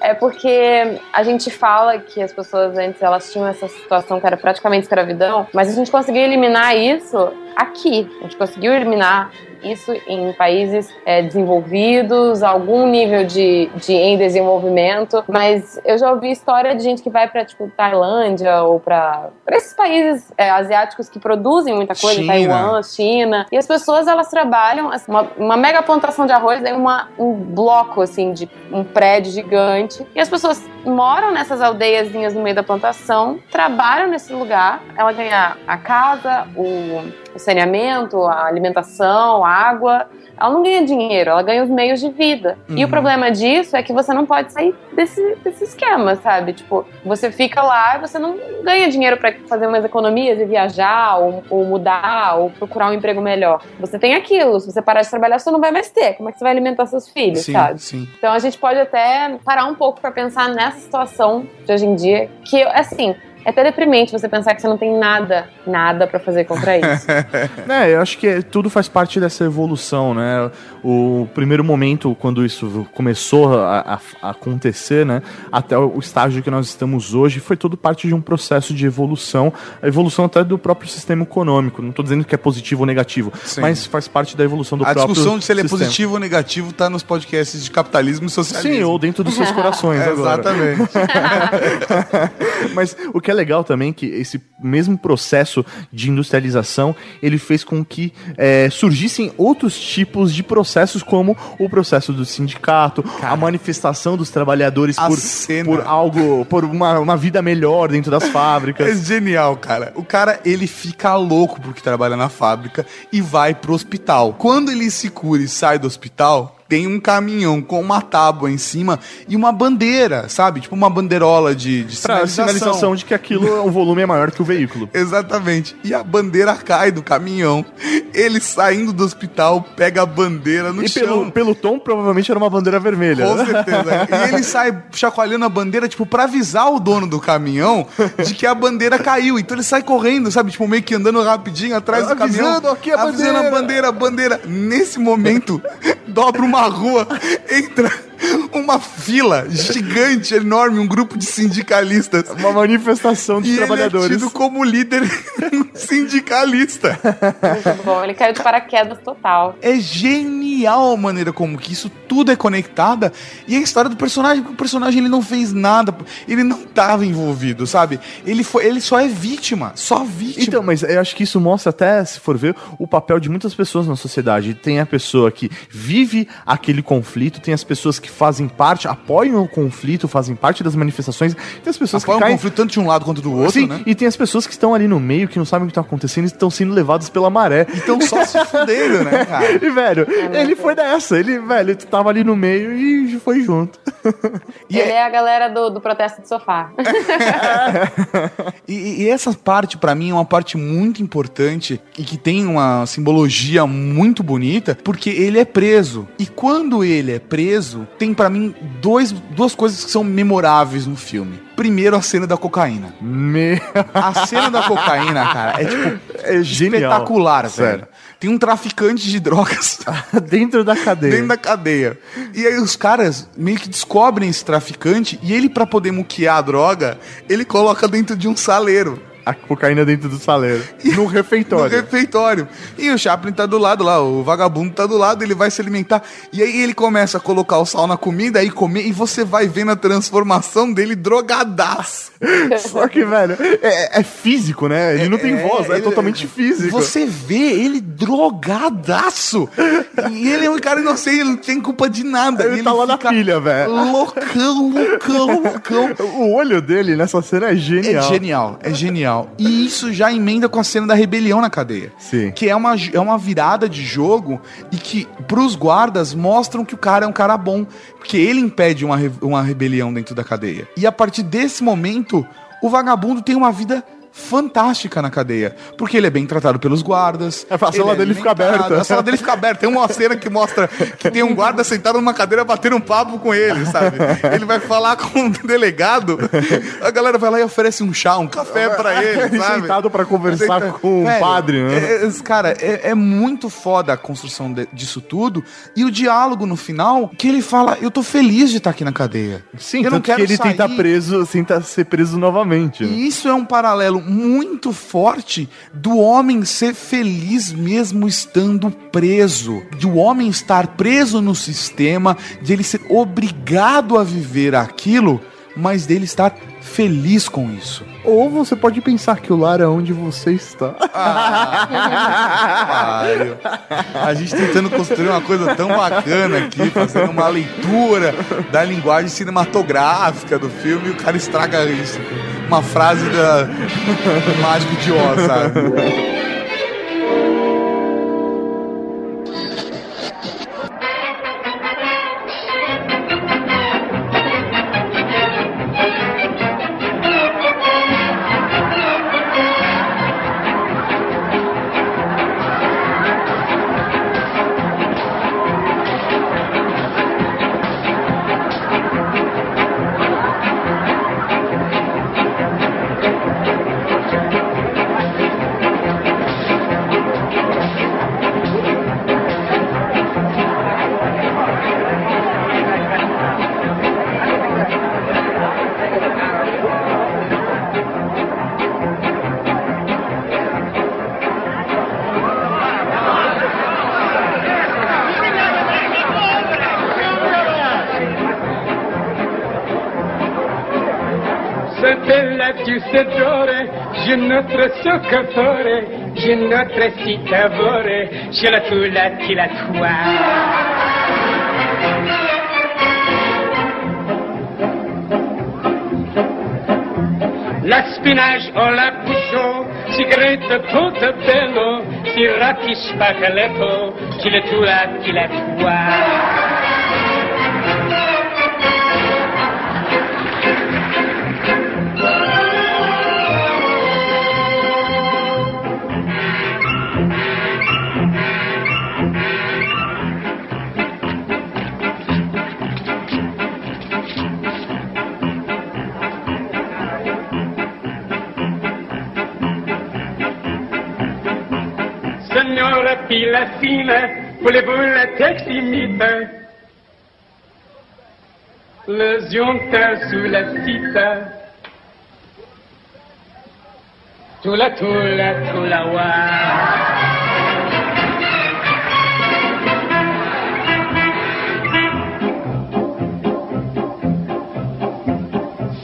É porque a gente fala que as pessoas antes elas tinham essa situação que era praticamente escravidão, mas a gente conseguiu eliminar isso aqui. A gente conseguiu eliminar isso em países é, desenvolvidos, algum nível de, de em desenvolvimento, mas eu já ouvi história de gente que vai para tipo Tailândia ou para esses países é, asiáticos que produzem muita coisa, China. Taiwan, China, e as pessoas elas trabalham assim, uma, uma mega plantação de arroz, daí uma, um bloco assim de um prédio gigante, e as pessoas moram nessas aldeiazinhas no meio da plantação, trabalham nesse lugar, ela ganha a casa, o, o saneamento, a alimentação, a água, ela não ganha dinheiro, ela ganha os meios de vida. E o Uhum. problema disso é que você não pode sair desse, desse esquema, sabe? Tipo, você fica lá e você não ganha dinheiro pra fazer umas economias e viajar, ou, ou mudar, ou procurar um emprego melhor. Você tem aquilo, se você parar de trabalhar, você não vai mais ter. Como é que você vai alimentar seus filhos, Sim, sabe? sim. Então a gente pode até parar um pouco pra pensar nessa situação de hoje em dia, que assim, é até deprimente você pensar que você não tem nada, nada pra fazer contra isso. É, eu acho que tudo faz parte dessa evolução, né? O primeiro momento, quando isso começou a, a- a acontecer, né? Até o estágio que nós estamos hoje, foi tudo parte de um processo de evolução, a evolução até do próprio sistema econômico. Não estou dizendo que é positivo ou negativo, Sim. mas faz parte da evolução do A próprio discussão de se ele é sistema. positivo ou negativo tá nos podcasts de capitalismo e socialismo. Sim, ou dentro dos seus corações É, agora. Exatamente. Mas o que é legal também é que esse mesmo processo de industrialização ele fez com que é, surgissem outros tipos de processos, como o processo do sindicato, a manifestação dos trabalhadores por, cena. por algo, por uma, uma vida melhor dentro das É fábricas. genial, cara. O cara, ele fica louco porque trabalha na fábrica e vai pro hospital. Quando ele se cura e sai do hospital, tem um caminhão com uma tábua em cima e uma bandeira, sabe? Tipo uma bandeirola de, de Pra sinalização. sinalização de que aquilo, o volume é maior que o veículo. Exatamente. E a bandeira cai do caminhão ele saindo do hospital, pega a bandeira no E chão. pelo, pelo tom, provavelmente era uma bandeira vermelha. Com certeza. E ele sai chacoalhando a bandeira, tipo, pra avisar o dono do caminhão de que a bandeira caiu. Então ele sai correndo, sabe? Tipo, meio que andando rapidinho atrás do caminhão. Avisando aqui a avisando a bandeira, a bandeira. Nesse momento, dobra uma rua, entra uma fila gigante, enorme, um grupo de sindicalistas. Uma manifestação de E ele é trabalhadores. tido como líder sindicalista. Muito bom. Ele caiu de paraquedas total. É genial a maneira como que isso tudo é conectada e a história do personagem, porque o personagem ele não fez nada, ele não estava envolvido, sabe? Ele foi, ele só é vítima, só vítima. Então, mas eu acho que isso mostra até, se for ver, o papel de muitas pessoas na sociedade. Tem a pessoa que vive aquele conflito, tem as pessoas que fazem parte, apoiam o conflito, fazem parte das manifestações, tem as pessoas Apoia que caem... conflito tanto de um lado quanto do outro, Sim, né? e tem as pessoas que estão ali no meio, que não sabem o que está acontecendo e estão sendo levadas pela maré. Então só se fudendo, né, cara? E, velho, ele foi dessa. Ele, velho, tava ali no meio e foi junto. E ele é- é... a galera do, do protesto de sofá. E, e essa parte, pra mim, é uma parte muito importante e que tem uma simbologia muito bonita, porque ele é preso. E quando ele é preso, tem pra mim dois, duas coisas que são memoráveis no filme. Primeiro, a cena da cocaína. Me... A cena da cocaína, cara, é tipo É genial. espetacular, Sério. velho. Tem um traficante de drogas Dentro da cadeia. dentro da cadeia. E aí os caras meio que descobrem esse traficante e ele, pra poder muquear a droga, ele coloca dentro de um saleiro. A cocaína dentro do saleiro. No refeitório. No refeitório. E o Chaplin tá do lado lá, o vagabundo tá do lado, ele vai se alimentar. E aí ele começa a colocar o sal na comida e comer, e você vai vendo a transformação dele drogadaço. Só que, velho, é, é físico, né? Ele não tem voz, é ele- totalmente físico. Você vê ele drogadaço. e ele é um cara inocente, ele não tem culpa de nada. Ele E tá lá na pilha, velho. Loucão, loucão, loucão. O olho dele nessa cena é É genial. genial, é genial. E isso já emenda com a cena da rebelião na cadeia. Sim. Que é uma, é uma virada de jogo e que pros guardas mostram que o cara é um cara bom. Porque ele impede uma, uma rebelião dentro da cadeia. E a partir desse momento, o vagabundo tem uma vida fantástica na cadeia. Porque ele é bem tratado pelos guardas. É, a sala ele dele fica aberta. A sala dele fica aberta. Tem uma cena que mostra que tem um guarda sentado numa cadeira batendo um papo com ele, sabe? Ele vai falar com o delegado, a galera vai lá e oferece um chá, um café pra ele, sabe? Sentado pra conversar Senta- com o Velho, padre, né? é- é- cara, é, é muito foda a construção de- disso tudo. E o diálogo no final, que ele fala: Eu tô feliz de estar aqui na cadeia. Sim, eu tanto que ele tenta preso, tenta ser preso novamente. né? E isso é um paralelo muito forte do homem ser feliz mesmo estando preso. De o homem estar preso no sistema, de ele ser obrigado a viver aquilo, mas dele estar feliz com isso. Ou você pode pensar que o lar é onde você está. Pariu. A gente tentando construir uma coisa tão bacana aqui, fazendo uma leitura da linguagem cinematográfica do filme, e o cara estraga isso. Uma frase da Mágico de Oz, sabe? Notre soccatore, je notre citavore, je la tu la ti la tua. La spinach o la bouchon, cigarette toute bello, si rati spaghetto, ti la tu la ti la tua. sexy meeting. Le zionte sous la cite. Tout la tout la tout la wa.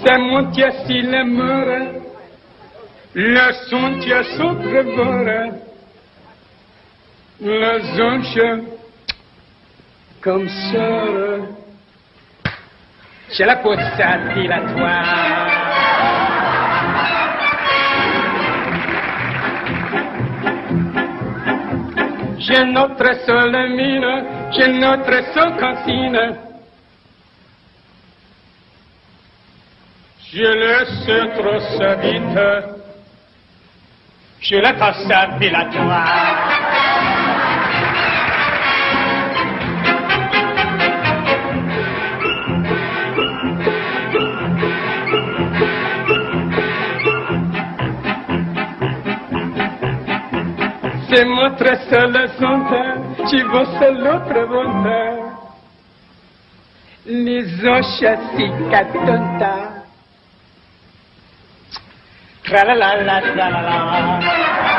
C'est mon tia si le mur. Le son tia s'autre bord. Le zionte comme ça. J'ai la peau dilatoire. J'ai notre seule mine, j'ai notre seule cantine. Je laisse trop sa vite, je la passe dilatoire. C'est notre seule santé, ci você l'autre volta. Les anches si catanta. Tra la la la tra la la.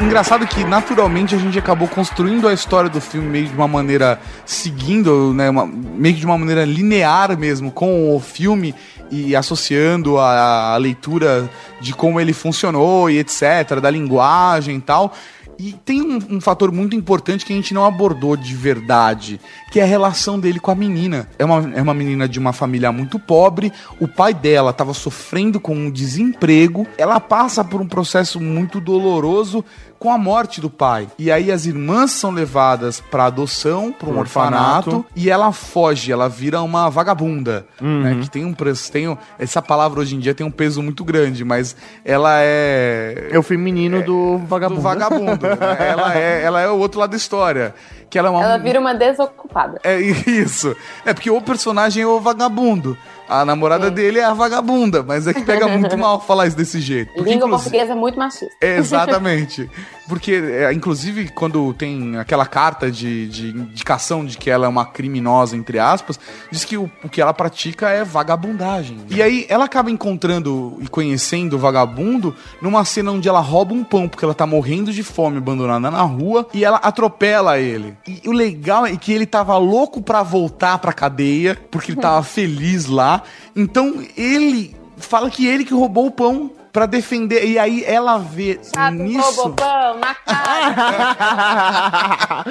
Engraçado que naturalmente a gente acabou construindo a história do filme meio de uma maneira seguindo, né, uma- meio que de uma maneira linear mesmo com o filme e associando a, a leitura de como ele funcionou e etc, da linguagem e tal. E tem um, um fator muito importante que a gente não abordou de verdade, que é a relação dele com a menina. É uma, é uma menina de uma família muito pobre, o pai dela estava sofrendo com um desemprego, ela passa por um processo muito doloroso com a morte do pai. E aí as irmãs são levadas para adoção, para um orfanato, orfanato. e ela foge, ela vira uma vagabunda, né, que tem um preço, tem um- essa palavra hoje em dia tem um peso muito grande, mas ela é É o feminino do vagabundo. do vagabundo. né? ela, é, ela é o outro lado da história. Que ela é uma. Ela vira uma desocupada. É isso. É porque o personagem é o vagabundo. A namorada dele é a vagabunda, mas é que pega muito mal falar isso desse jeito. Porque, Língua inclusive- portuguesa é muito machista. é, Exatamente. Porque, é, inclusive, quando tem aquela carta de, de indicação de que ela é uma criminosa, entre aspas, diz que o, o que ela pratica é vagabundagem. E aí ela acaba encontrando e conhecendo o vagabundo numa cena onde ela rouba um pão, porque ela tá morrendo de fome, abandonada na rua, e ela atropela ele. E o legal é que ele tava louco pra voltar pra cadeia, porque ele tava feliz lá. Então ele fala que ele que roubou o pão. Pra defender, e aí ela vê Chato, nisso. roubou pão na cara.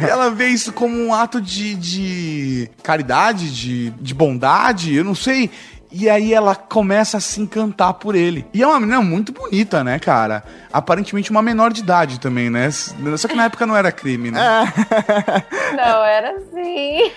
ela vê isso como um ato de, de caridade, de, de bondade, eu não sei. E aí ela começa a se encantar por ele. E é uma menina muito bonita, né, cara? Aparentemente uma menor de idade também, né? Só que na época não era crime, né? Não, era assim.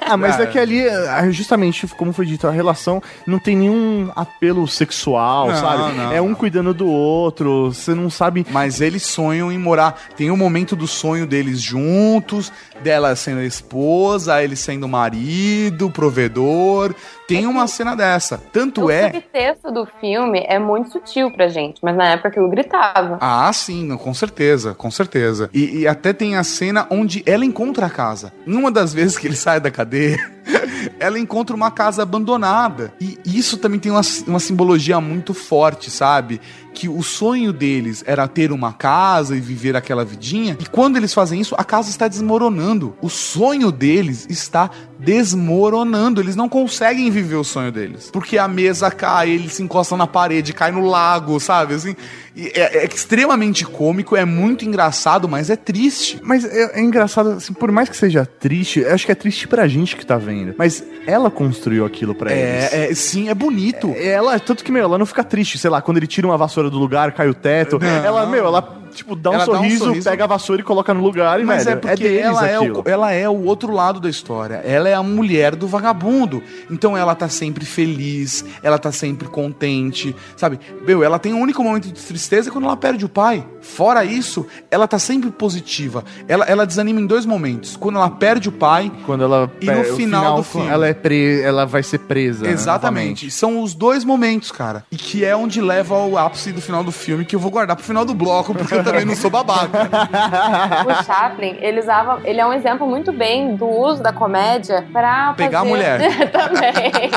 Ah, mas Cara. é que ali, ah, justamente, como foi dito, a relação não tem nenhum apelo sexual, Não, sabe? não, é um cuidando do outro, você não sabe. Mas eles sonham em morar. Tem um momento do sonho deles juntos, dela sendo a esposa, ele sendo o marido, o provedor. Tem uma cena dessa. Tanto o é. subtexto do filme é muito sutil pra gente, mas na época aquilo gritava. Ah, sim, com certeza, com certeza. E, e até tem a cena onde ela encontra a casa. Numa das vezes que ele sai da cadeia, ela encontra uma casa abandonada. E isso também tem uma, uma simbologia muito forte, sabe? Que o sonho deles era ter uma casa e viver aquela vidinha. E quando eles fazem isso, a casa está desmoronando. O sonho deles está desmoronando. Eles não conseguem viver o sonho deles. Porque a mesa cai, eles se encostam na parede, cai no lago, sabe? Assim, é, é extremamente cômico, é muito engraçado, mas é triste. Mas é, é engraçado, assim, por mais que seja triste, eu acho que é triste pra gente que tá vendo. Mas ela construiu aquilo pra eles. É, é, sim, é bonito. Ela, tanto que, meu, ela não fica triste, sei lá, quando ele tira uma vassoura do lugar, cai o teto. Não. Ela, meu, ela tipo, dá um, Ela dá um sorriso, sorriso. pega a vassoura e coloca no lugar e, Mas velho, é porque deles ela, é o, ela é o outro lado da história. Ela é a mulher do vagabundo. Então ela tá sempre feliz, ela tá sempre contente, sabe? Meu, ela tem um único momento de tristeza quando ela perde o pai. Fora isso, ela tá sempre positiva. Ela, ela desanima em dois momentos. Quando ela perde o pai. Quando ela E no pe- o final do filme. ela é pre... ela vai ser presa. né, Exatamente. São os dois momentos, cara. E que é onde leva ao ápice do final do filme, que eu vou guardar pro final do bloco, porque eu também não sou babaca. O Chaplin, ele usava. Ele é um exemplo muito bem do uso da comédia pra. Pegar a fazer- mulher. Também.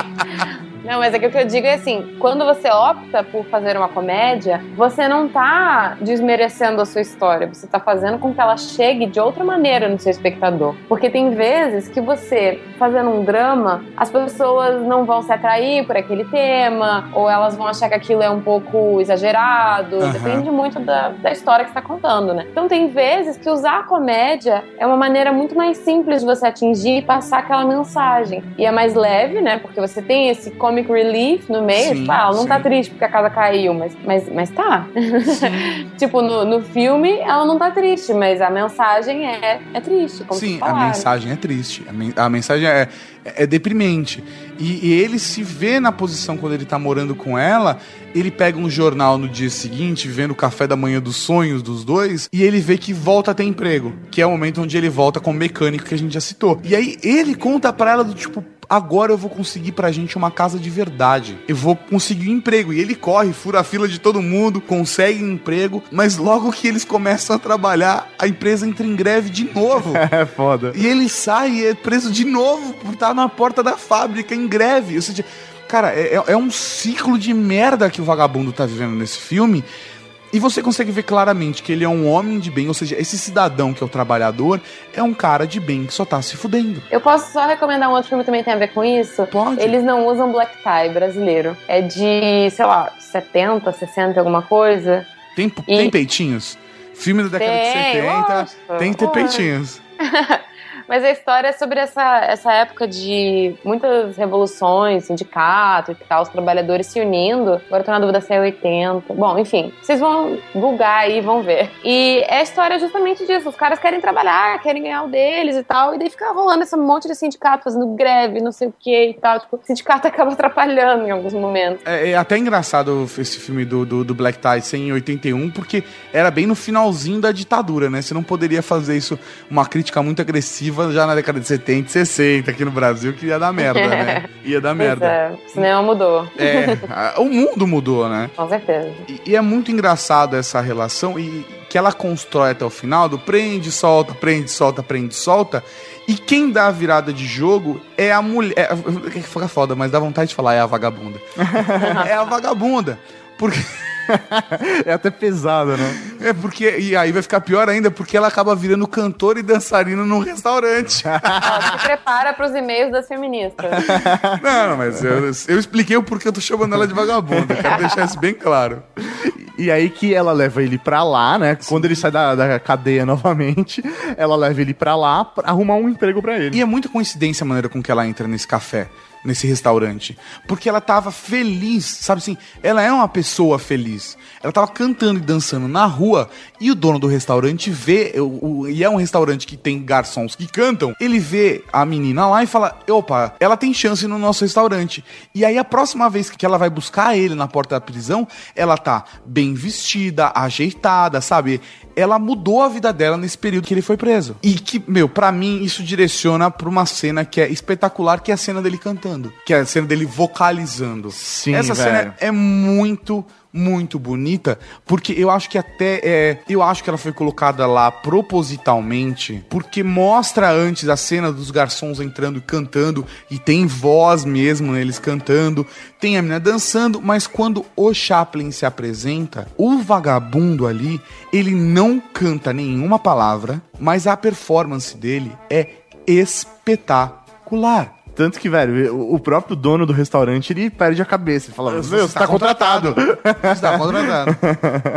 Não, mas é que o que eu digo é assim: quando você opta por fazer uma comédia, você não tá desmerecendo a sua história, você tá fazendo com que ela chegue de outra maneira no seu espectador. Porque tem vezes que você, fazendo um drama, as pessoas não vão se atrair por aquele tema, ou elas vão achar que aquilo é um pouco exagerado, Aham. depende muito da, da história que você tá contando, né? Então tem vezes que usar a comédia é uma maneira muito mais simples de você atingir e passar aquela mensagem. E é mais leve, né? Porque você tem esse comic relief no meio. Sim, tipo, ah, ela não tá sim. triste porque a casa caiu, mas, mas, mas tá. tipo, no, no filme ela não tá triste, mas a mensagem é, é triste. Sim, a mensagem é triste. A, men- a mensagem é, é deprimente. E, e ele se vê na posição quando ele tá morando com ela. Ele pega um jornal no dia seguinte, vendo o café da manhã dos sonhos dos dois, e ele vê que volta a ter emprego. Que é o momento onde ele volta como mecânico que a gente já citou. E aí ele conta pra ela do tipo. Agora eu vou conseguir pra gente uma casa de verdade. Eu vou conseguir um emprego. E ele corre, fura a fila de todo mundo, consegue um emprego. Mas logo que eles começam a trabalhar, a empresa entra em greve de novo. É foda. E ele sai e é preso de novo por estar na porta da fábrica em greve. Ou seja, cara, é, é- é um ciclo de merda que o vagabundo tá vivendo nesse filme. E você consegue ver claramente que ele é um homem de bem, ou seja, esse cidadão que é o trabalhador é um cara de bem que só tá se fudendo. Eu posso só recomendar um outro filme que também tem a ver com isso? Pode. Eles não usam black tie brasileiro. É de, sei lá, 70, 60, alguma coisa. Tem, tem peitinhos? Filme da década Tem, de 70 lógico, tem que ter peitinhos. Mas a história é sobre essa, essa época de muitas revoluções, sindicato e tal, os trabalhadores se unindo. Agora eu tô na dúvida se é 80. Bom, enfim, vocês vão googar aí, vão ver. E é a história justamente disso. Os caras querem trabalhar, querem ganhar o deles e tal. E daí fica rolando esse monte de sindicato fazendo greve, não sei o que e tal. Tipo, o sindicato acaba atrapalhando em alguns momentos. É, é até engraçado esse filme do, do, do Black Tie ser em 81, porque era bem no finalzinho da ditadura, né? Você não poderia fazer isso, uma crítica muito agressiva já na década de 70 e 60 aqui no Brasil, que ia dar merda, né? Ia dar merda. É, o cinema mudou. É, a- o mundo mudou, né? Com certeza. E, e é muito engraçado essa relação e que ela constrói até o final do prende, solta, prende, solta, prende, solta. E quem dá a virada de jogo é a mulher. É, fica foda, mas dá vontade de falar, é a vagabunda. é a vagabunda. Porque. é até pesada, né? É porque. E aí vai ficar pior ainda, porque ela acaba virando cantora e dançarina num restaurante. Ó, se prepara pros e-mails das feministas. Não, não, mas eu, eu expliquei o porquê eu tô chamando ela de vagabunda. Quero deixar isso bem claro. E aí que ela leva ele pra lá, né? Quando ele sai da, da cadeia novamente, ela leva ele pra lá pra arrumar um emprego pra ele. E é muita coincidência a maneira com que ela entra nesse café, nesse restaurante. Porque ela tava feliz, sabe assim? Ela é uma pessoa feliz. Ela tava cantando e dançando na rua e o dono do restaurante vê, o, o- e é um restaurante que tem garçons que cantam, ele vê a menina lá e fala: opa, ela tem chance no nosso restaurante. E aí a próxima vez que ela vai buscar ele na porta da prisão, ela tá bem vestida, ajeitada, sabe? ela mudou a vida dela nesse período que ele foi preso. E que, meu, pra mim isso direciona pra uma cena que é espetacular, que é a cena dele cantando, que é a cena dele vocalizando. Sim, Essa velho. cena é muito muito bonita, porque eu acho que até é, eu acho que ela foi colocada lá propositalmente, porque mostra antes a cena dos garçons entrando e cantando e tem voz mesmo neles cantando, tem a menina dançando, mas quando o Chaplin se apresenta, o vagabundo ali, ele não canta nenhuma palavra, mas a performance dele é espetacular. Tanto que, velho, o- próprio dono do restaurante, ele perde a cabeça. Ele fala, meu, você, está tá contratado. Você tá contratado.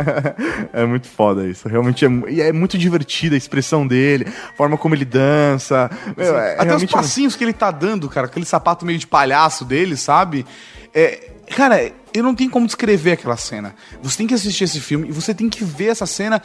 é muito foda isso. Realmente é, e é muito divertida a expressão dele, a forma como ele dança. Meu, é Até os passinhos que ele tá dando, cara, aquele sapato meio de palhaço dele, sabe? É, cara, eu não tenho como descrever aquela cena. Você tem que assistir esse filme e você tem que ver essa cena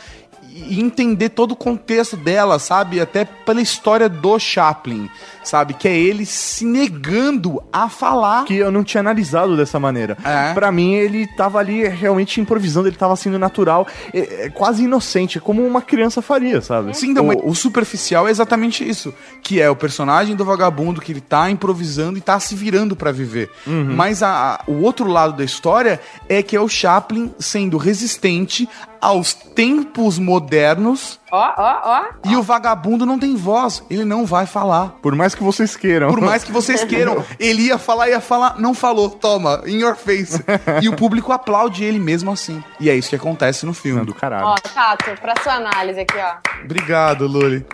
e entender todo o contexto dela, sabe? Até pela história do Chaplin, sabe? Que é ele se negando a falar. Que eu não tinha analisado dessa maneira. É. Pra mim, ele tava ali realmente improvisando, ele tava sendo natural, é, é quase inocente, como uma criança faria, sabe? Sim, não, mas o superficial é exatamente isso. Que é o personagem do vagabundo que ele tá improvisando e tá se virando pra viver. Mas a- a- o outro lado da história é que é o Chaplin sendo resistente aos tempos modernos Ó, ó, ó. e o vagabundo não tem voz. Ele não vai falar. Por mais que vocês queiram. Por mais que vocês queiram, ele ia falar, ia falar, não falou, toma, in your face. E o público aplaude ele mesmo assim. E é isso que acontece no filme. do caralho. Ó, Tato, pra sua análise aqui, ó. Obrigado, Luli.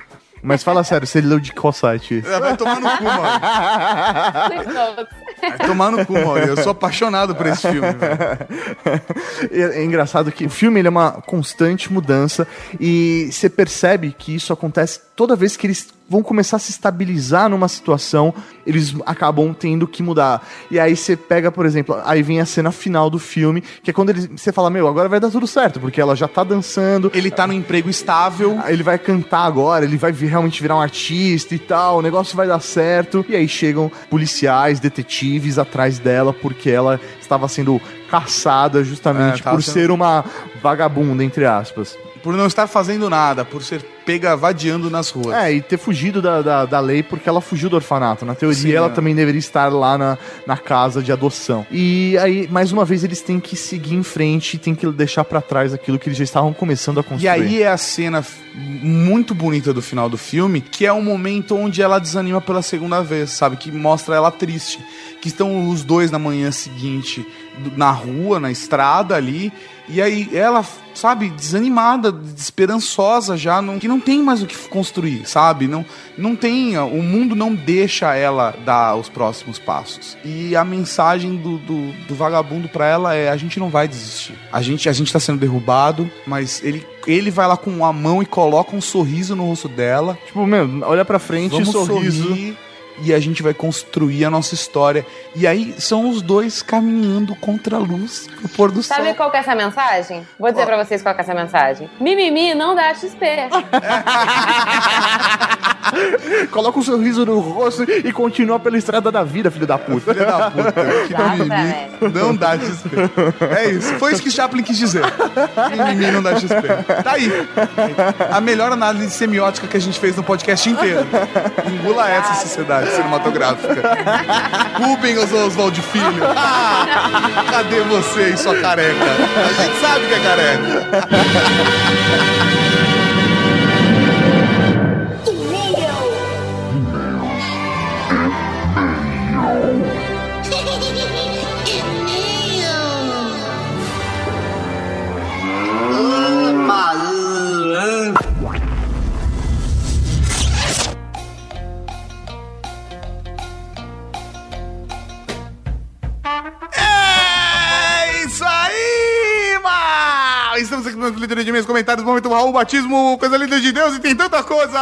Mas fala sério, você leu de qual site? É, Vai tomar no cu, mano. Vai tomar no cu, mano. Eu sou apaixonado por esse filme. É, é engraçado que o filme ele é uma constante mudança e você percebe que isso acontece toda vez que eles vão começar a se estabilizar numa situação, eles acabam tendo que mudar. E aí você pega, por exemplo, aí vem a cena final do filme, que é quando ele, você fala, meu, agora vai dar tudo certo, porque ela já tá dançando. Ele tá no emprego estável. Ele vai cantar agora, ele vai realmente virar um artista e tal, o negócio vai dar certo. E aí chegam policiais, detetives atrás dela, porque ela estava sendo caçada justamente É, por sendo- ser uma vagabunda, entre aspas. Por não estar fazendo nada, por ser pega vadiando nas ruas. É, e ter fugido da, da, da lei porque ela fugiu do orfanato. Na teoria, Sim, ela é. também deveria estar lá na, na casa de adoção. E aí, mais uma vez, eles têm que seguir em frente e têm que deixar pra trás aquilo que eles já estavam começando a construir. E aí é a cena muito bonita do final do filme, que é o momento onde ela desanima pela segunda vez, sabe? Que mostra ela triste. Que estão os dois na manhã seguinte na rua, na estrada ali, e aí ela, sabe, desanimada, esperançosa já, não, que não tem mais o que construir, sabe? Não, não tem, o mundo não deixa ela dar os próximos passos. E a mensagem do, do, do vagabundo pra ela é: a gente não vai desistir. A gente, a gente tá sendo derrubado, mas ele, ele vai lá com a mão e coloca um sorriso no rosto dela. Tipo, meu, olha pra frente, Vamos sorriso. sorrir e a gente vai construir a nossa história. E aí são os dois caminhando contra a luz, o pôr do Sabe sol. qual que é essa mensagem? Vou dizer pra vocês qual que é essa mensagem. Mimimi não dá XP. Coloca um sorriso no rosto e continua pela estrada da vida, filho da puta. Filha da puta, que mimimi Exatamente. não dá XP. É isso, foi isso que Chaplin quis dizer. Mimimi não dá XP. Tá aí. A melhor análise semiótica que a gente fez no podcast inteiro. Engula essa sociedade cinematográfica. Rubens Oswald Filho. Ah, cadê você e sua careca? A gente sabe que é careca. Leitura de meus comentários, momento Raul Batismo, coisa linda de Deus e tem tanta coisa!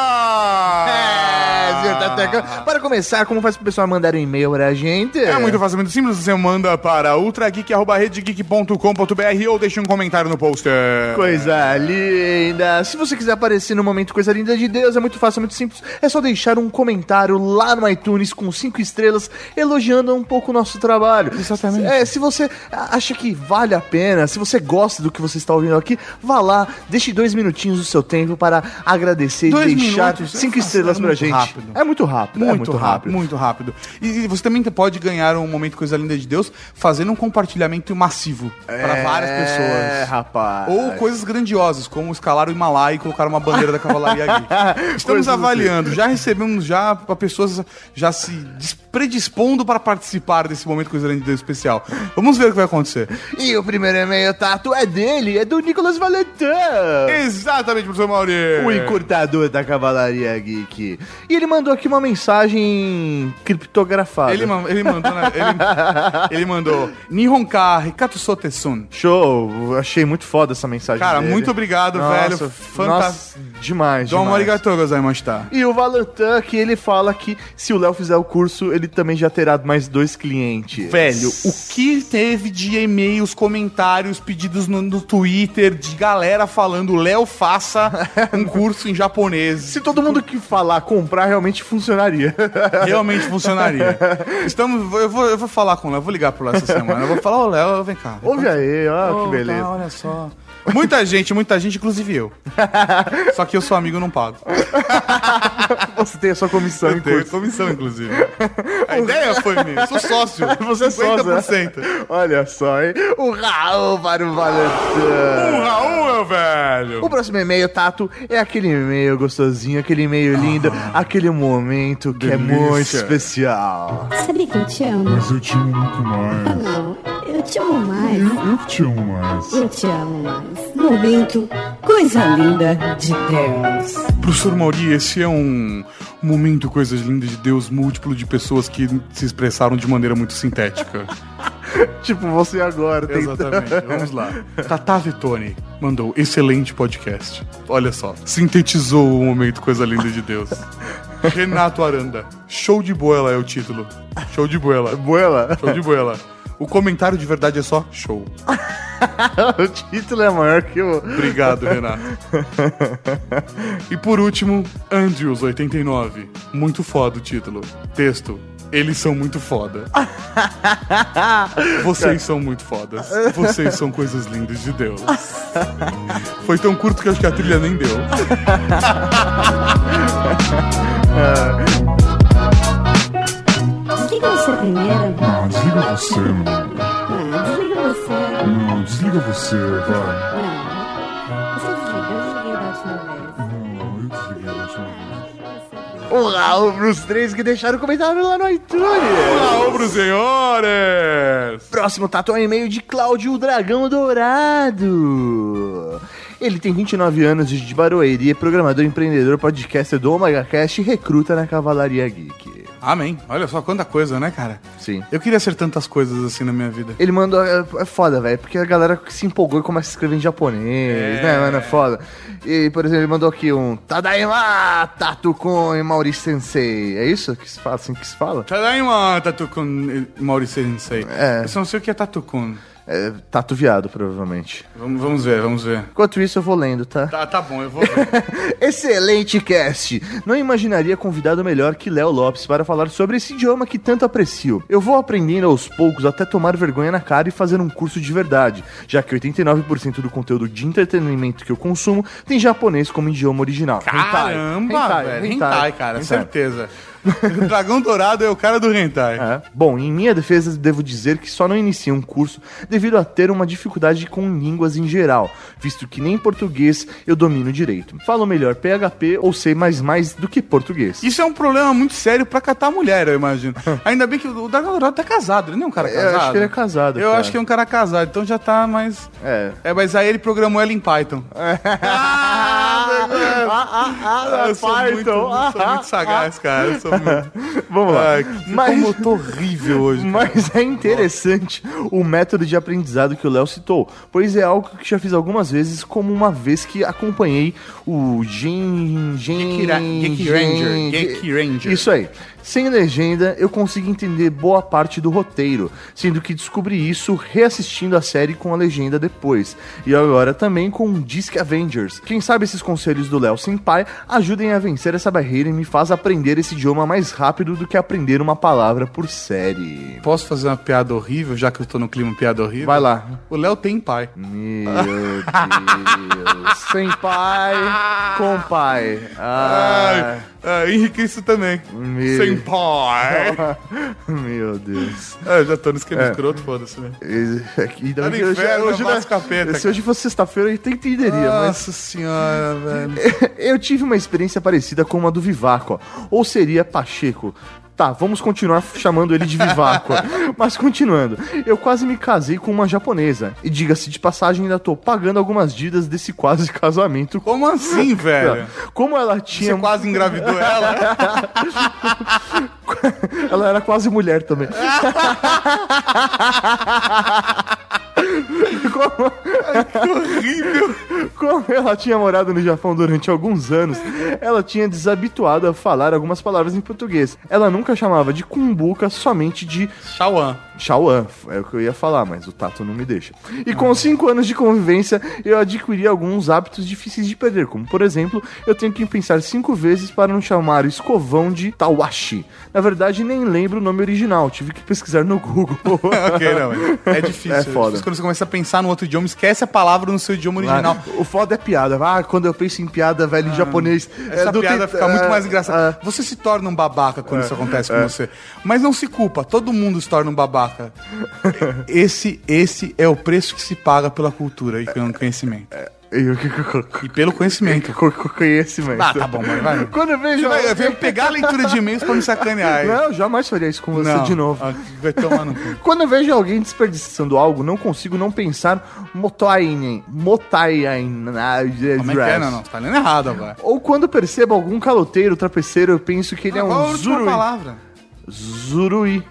É, senhor Tateca. Para começar, como faz pro pessoal mandar um e-mail pra gente? É muito fácil, muito simples. Você manda para ultrageek.com.br ou deixa um comentário no poster. Coisa linda! Se você quiser aparecer no momento Coisa Linda de Deus, é muito fácil, é muito simples. É só deixar um comentário lá no iTunes com cinco estrelas, elogiando um pouco o nosso trabalho. Exatamente. É, se você acha que vale a pena, se você gosta do que você está ouvindo aqui, vá lá, deixe dois minutinhos do seu tempo para agradecer Dois e deixar minutos? cinco É estrelas é pra muito gente. rápido. É muito rápido. é Muito, rápido, muito rápido. E e você também pode ganhar um momento Coisa Linda de Deus fazendo um compartilhamento massivo para várias É, pessoas. rapaz. Ou coisas grandiosas, como escalar o Himalaia e colocar uma bandeira da Cavalaria Geek. Estamos Coisas avaliando, já recebemos já pessoas já se predispondo para participar desse momento Coisa Linda de Deus especial. Vamos ver o que vai acontecer. E o primeiro e-mail, Tato, é dele, é do Nicolas Valentin. Exatamente, professor Mauri. O encurtador da Cavalaria Geek. E ele mandou aqui uma mensagem criptografada. Ele, ele mandou, né? ele, ele mandou Nihonka Hikato Sotesun. Show, achei muito foda essa mensagem Cara, dele. muito obrigado, Nossa, velho. Fantástico. Demais, Domo demais. arigatou gozaimashita. E o Valentin, que ele fala que se o Léo fizer o curso, ele também já terá mais dois clientes. Velho, o que teve de e-mails, comentários, pedidos no, no Twitter de galera falando Léo faça um curso em japonês. Se todo mundo que falar comprar, realmente funcionaria. Realmente funcionaria. Estamos, eu, vou, eu vou falar com o Léo, vou ligar pro Léo essa semana. Eu vou falar, ô Léo, vem cá. Ouve aí, ó, Ô, que beleza. tá, olha só. Muita gente, muita gente, inclusive eu. Só que eu sou amigo não pago. Você tem a sua comissão Eu tenho comissão, inclusive. A ideia foi minha. Sou sócio. Você é sócio, né? 50%. Olha só, hein? O Raul para o Valentin. Raul, meu velho. O próximo e-mail, Tato, é aquele e-mail gostosinho, aquele e-mail lindo, aquele momento que é delícia. muito especial. Sabia que eu te amo? Mas eu te amo muito Ah, mais. não. Eu te amo mais. Eu te amo mais. Eu te amo mais. Momento, coisa linda de Deus. Professor Mauri, esse é um momento coisas lindas de Deus múltiplo de pessoas que se expressaram de maneira muito sintética. Tipo, você agora. tem- Exatamente. Vamos lá. Tata Vetone mandou excelente podcast. Olha só, sintetizou o momento coisa linda de Deus. Renato Aranda, show de boela é o título. Show de boela. Boela. Show de boela. O comentário de verdade é só show. o título é maior que o. Obrigado, Renato. E por último, Andrews89. Muito foda o título. Texto. Eles são muito foda. Vocês são muito fodas. Vocês são coisas lindas de Deus. Foi tão curto que acho que a trilha nem deu. Desliga você primeiro. Não, desliga você. Não, desliga você. Não, desliga você, vai. Não. O Raul pros três que deixaram comentário lá no iTunes. Olá, pros senhores! Próximo tato é um e-mail de Cláudio o Dragão Dourado. Ele tem 29 anos de Barueri, é programador, empreendedor, podcaster do Omega Cast e recruta na Cavalaria Geek. Amém. Olha só quanta coisa, né, cara? Sim. Eu queria ser tantas coisas assim na minha vida. Ele mandou. É, é foda, velho, porque a galera se empolgou e começa a escrever em japonês, É. né, mano? É foda. E, por exemplo, ele mandou aqui um Tadaima Tatu com Maurício Sensei. É isso que se fala, assim que se fala? Tadaima, Tatukun Maurício Sensei. É. Eu só não sei o que é Tatukun. É, tatu viado, provavelmente. Vamos, vamos ver, vamos ver. Enquanto isso, eu vou lendo, tá? Tá, tá bom, eu vou ver. Excelente cast! Não imaginaria convidado melhor que Léo Lopes para falar sobre esse idioma que tanto aprecio. Eu vou aprendendo aos poucos até tomar vergonha na cara e fazer um curso de verdade, já que 89% do conteúdo de entretenimento que eu consumo tem japonês como idioma original. Caramba, velho. Hentai, cara, hentai. certeza. O Dragão Dourado é o cara do hentai. É. Bom, em minha defesa, devo dizer que só não iniciei um curso devido a ter uma dificuldade com línguas em geral, visto que nem português eu domino direito. Falo melhor PHP ou C++ do que português. Isso é um problema muito sério pra catar mulher, eu imagino. Ainda bem que o Dragão Dourado tá casado, ele não é um cara Eu casado. acho que ele é casado, Eu cara. acho que é um cara casado, então já tá mais... É. É, mas aí ele programou ela em Python. Ah, ah, ah, eu sou muito, eu sou muito sagaz, cara. Eu sou. Vamos lá. Ai, que- Mas- Como horrível hoje. cara. Mas é interessante o método de aprendizado que o Léo citou, pois é algo que já fiz algumas vezes, como uma vez que acompanhei o Gen... Gen... Geek Ra- Geek Ranger, Geek Ranger. Isso aí. Sem legenda, eu consigo entender boa parte do roteiro, sendo que descobri isso reassistindo a série com a legenda depois. E agora também com o Disc Avengers. Quem sabe esses conselhos do Léo Senpai ajudem a vencer essa barreira e me faz aprender esse idioma mais rápido do que aprender uma palavra por série. Posso fazer uma piada horrível, já que eu tô no clima piada horrível? Vai lá. O Léo tem pai. Meu Deus. Sem pai, com pai. Ai, Ah, ah, Henrique, isso também. Meu- Sem pai. meu Deus. Eu já tô no esquema É. escroto, foda-se, né? Ainda Tá bem no que inferno, hoje, abraço né, capeta, Se hoje fosse sexta-feira, eu até entenderia, mas... Nossa senhora, velho. Eu tive uma experiência parecida com uma do Vivaco, ó. ou seria Pacheco. Tá, vamos continuar chamando ele de Vivaco. Mas continuando, eu quase me casei com uma japonesa. E diga-se de passagem, ainda tô pagando algumas dívidas desse quase casamento. Como assim, velho? Como ela tinha. Você quase engravidou ela? Ela era quase mulher também. Como... horrível! Como ela tinha morado no Japão durante alguns anos, ela tinha desabituado a falar algumas palavras em português. Ela nunca chamava de cumbuca, somente de Shawan. Shawan, é o que eu ia falar, mas o Tato não me deixa. E com cinco anos de convivência, eu adquiri alguns hábitos difíceis de perder, como por exemplo, eu tenho que pensar cinco vezes para não chamar escovão de Tawashi. Na verdade, nem lembro o nome original, tive que pesquisar no Google. ok, não, é difícil. É foda. difícil quando você começa a pensar no outro idioma, esquece a palavra no seu idioma original. Ah, o foda é piada. Ah, quando eu penso em piada, velho, em japonês. Essa é piada fica muito é, mais engraçada. é. Você se torna um babaca quando É, isso acontece com é. você. Mas não se culpa, todo mundo se torna um babaca. esse, esse é o preço que se paga pela cultura e pelo conhecimento. E pelo conhecimento. Conhecimento. Ah, tá bom, mas vai. Quando eu vejo. Eu venho pegar a leitura de e-mails pra me sacanear. Não, eu jamais faria isso com você Não, de novo. ah, Vai tomar no cu. Quando eu vejo alguém desperdiçando algo, não consigo não pensar motainen. Motainen. Como é que é? Não, não, você tá lendo errado agora. Ou quando percebo algum caloteiro, trapeceiro, eu penso que ele é Qual a um última zurui. palavra? Zurui.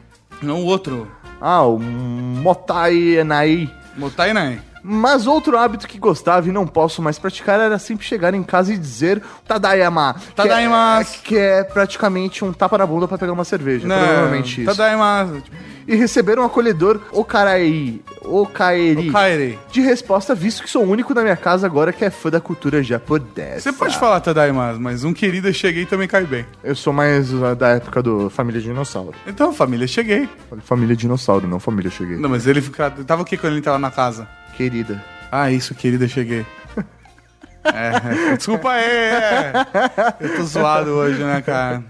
Não o outro. Ah, o motainai. Motainai. Mas outro hábito que gostava e não posso mais praticar era sempre chegar em casa e dizer Tadayama. Tadaimasu. Que é, que é praticamente um tapa na bunda pra pegar uma cerveja. Não, provavelmente isso. Tadaimasu. E receber um acolhedor Okarai. Okaeri. Okaeri. De resposta, visto que sou o único na minha casa agora que é fã da cultura japonesa. Você pode falar Tadaimasu, mas um querido cheguei também cai bem. Eu sou mais da época do Família Dinossauro. Então, família, cheguei. Família Dinossauro, não Família Cheguei. Não, mas ele tava o que quando ele tava na casa? Querida. Ah, isso, querida, cheguei. É, desculpa aí, é. Eu tô zoado hoje, né, cara?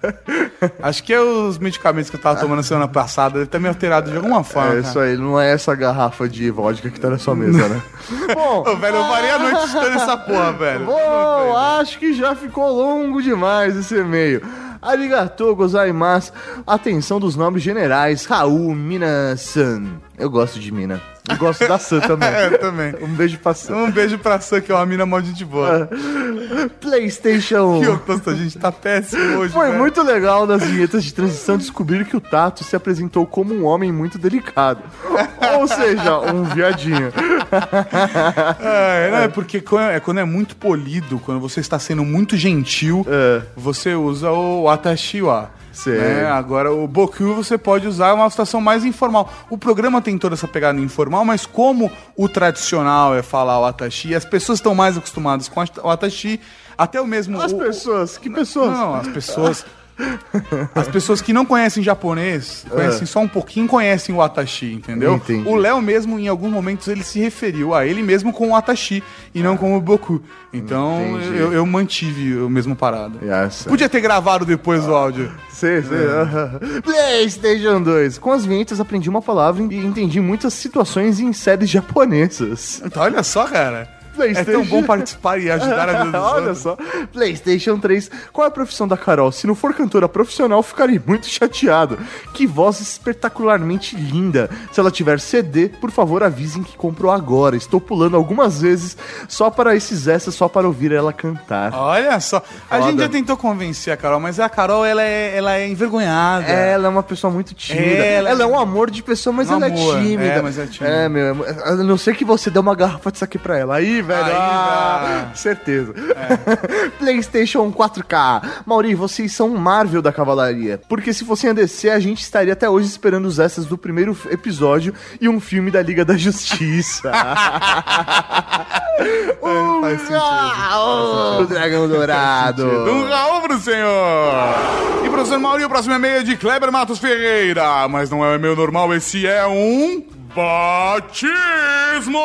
Acho que é os medicamentos que eu tava tomando semana passada, deve ter me alterado de alguma forma. É isso aí, não é essa garrafa de vodka que tá na sua mesa, né? Bom, Ô, velho, eu parei a noite escutando essa porra, velho. Bom, acho que já ficou longo demais esse e-mail. Arigatou gozaimasu. Atenção dos nomes generais. Raul Mina-san. Eu gosto de Mina. E gosto da Sam também. É, também. Um beijo pra Sam. Um beijo pra Sam, que é uma mina mó de boa. PlayStation. Que nossa, a gente tá péssimo hoje. Foi velho. muito legal nas vinhetas de transição descobrir que o Tato se apresentou como um homem muito delicado. Ou seja, um viadinho. É, não, é porque quando é, quando é muito polido, quando você está sendo muito gentil, você usa o Atashiwa. Né? Agora, o Boku você pode usar uma situação mais informal. O programa tem toda essa pegada informal, mas como o tradicional é falar o Atashi, as pessoas estão mais acostumadas com o Atashi, até o mesmo. As o- pessoas, que pessoas? Não, as pessoas. As pessoas que não conhecem japonês, conhecem só um pouquinho, conhecem o Atashi, entendeu? Entendi. O Léo mesmo, em alguns momentos, ele se referiu a ele mesmo com o Atashi e não com o Boku. Então, eu, eu mantive o mesmo parada. Yes. Podia ter gravado depois o áudio. Sei, sei. aham. PlayStation 2. Com as vinhetas aprendi uma palavra e entendi muitas situações em séries japonesas. Então, olha só, cara. É PlayStation. tão bom participar e ajudar a vida Olha só. PlayStation 3. Qual é a profissão da Carol? Se não for cantora profissional, ficarei muito chateado. Que voz espetacularmente linda. Se ela tiver CD, por favor avisem que comprou agora. Estou pulando algumas vezes só para esses essas, só para ouvir ela cantar. Olha só. A Foda. gente já tentou convencer a Carol, mas a Carol, ela é, ela é envergonhada. Ela é uma pessoa muito tímida. Ela- Ela, é um amor de pessoa, mas Um ela amor. é tímida. É, mas é tímida. É, meu. A não ser que você dê uma garrafa de saque pra ela. Aí, velho. Aí, ah, certeza. PlayStation 4K. Mauri, vocês são um Marvel da cavalaria. Porque se fossem a DC, a gente estaria até hoje esperando os essas do primeiro episódio e um filme da Liga da Justiça. É, Faz sentido. O Dragão Dourado. Um Raul pro senhor! E professor Mauri, o próximo e-mail é de Kleber Matos Ferreira. Mas não é um e-mail normal, esse é um. Batismo!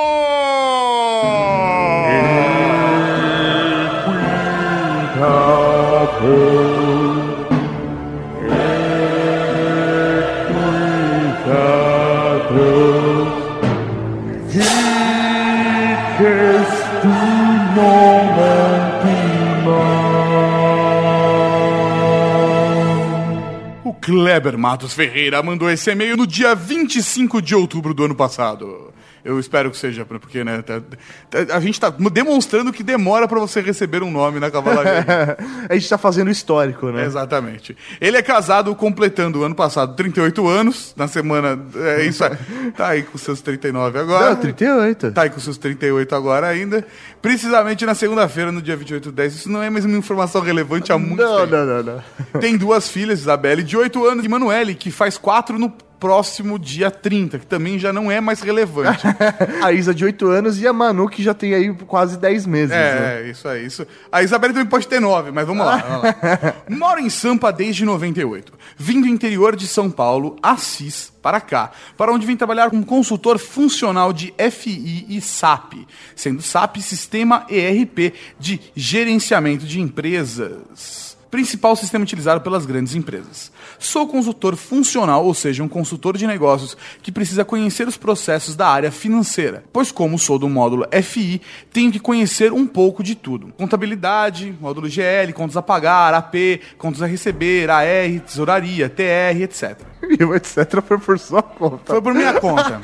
Kleber Matos Ferreira mandou esse e-mail no dia 25 de outubro do ano passado. Eu espero que seja, porque né, tá- tá- a gente tá demonstrando que demora pra você receber um nome na cavalaria. a gente tá fazendo histórico, né? Exatamente. Ele é casado, completando ano passado 38 anos, na semana. É isso aí. Tá aí com seus 39 agora. Não, 38. Tá aí com seus 38 agora ainda. Precisamente na segunda-feira, no dia 28 do 10. Isso não é mais uma informação relevante há muito Não, tempo. não, não, não. Tem duas filhas, Isabelle, de 8 anos, e Manuele, que faz 4 no próximo dia 30, que também já não é mais relevante. A Isa de 8 anos e a Manu que já tem aí quase 10 meses, né? É, isso aí. Isso. A Isabelle também pode ter 9, mas vamos lá. Vamos lá. Moro em Sampa desde 98. Vim do interior de São Paulo, Assis, para cá, para onde vim trabalhar como consultor funcional de FI e SAP, sendo SAP Sistema ERP de Gerenciamento de Empresas principal sistema utilizado pelas grandes empresas. Sou consultor funcional, ou seja, um consultor de negócios que precisa conhecer os processos da área financeira, pois como sou do módulo FI, tenho que conhecer um pouco de tudo. Contabilidade, módulo GL, contas a pagar, AP, contas a receber, AR, tesouraria, TR, etc. E o etc foi por sua conta. Foi por minha conta.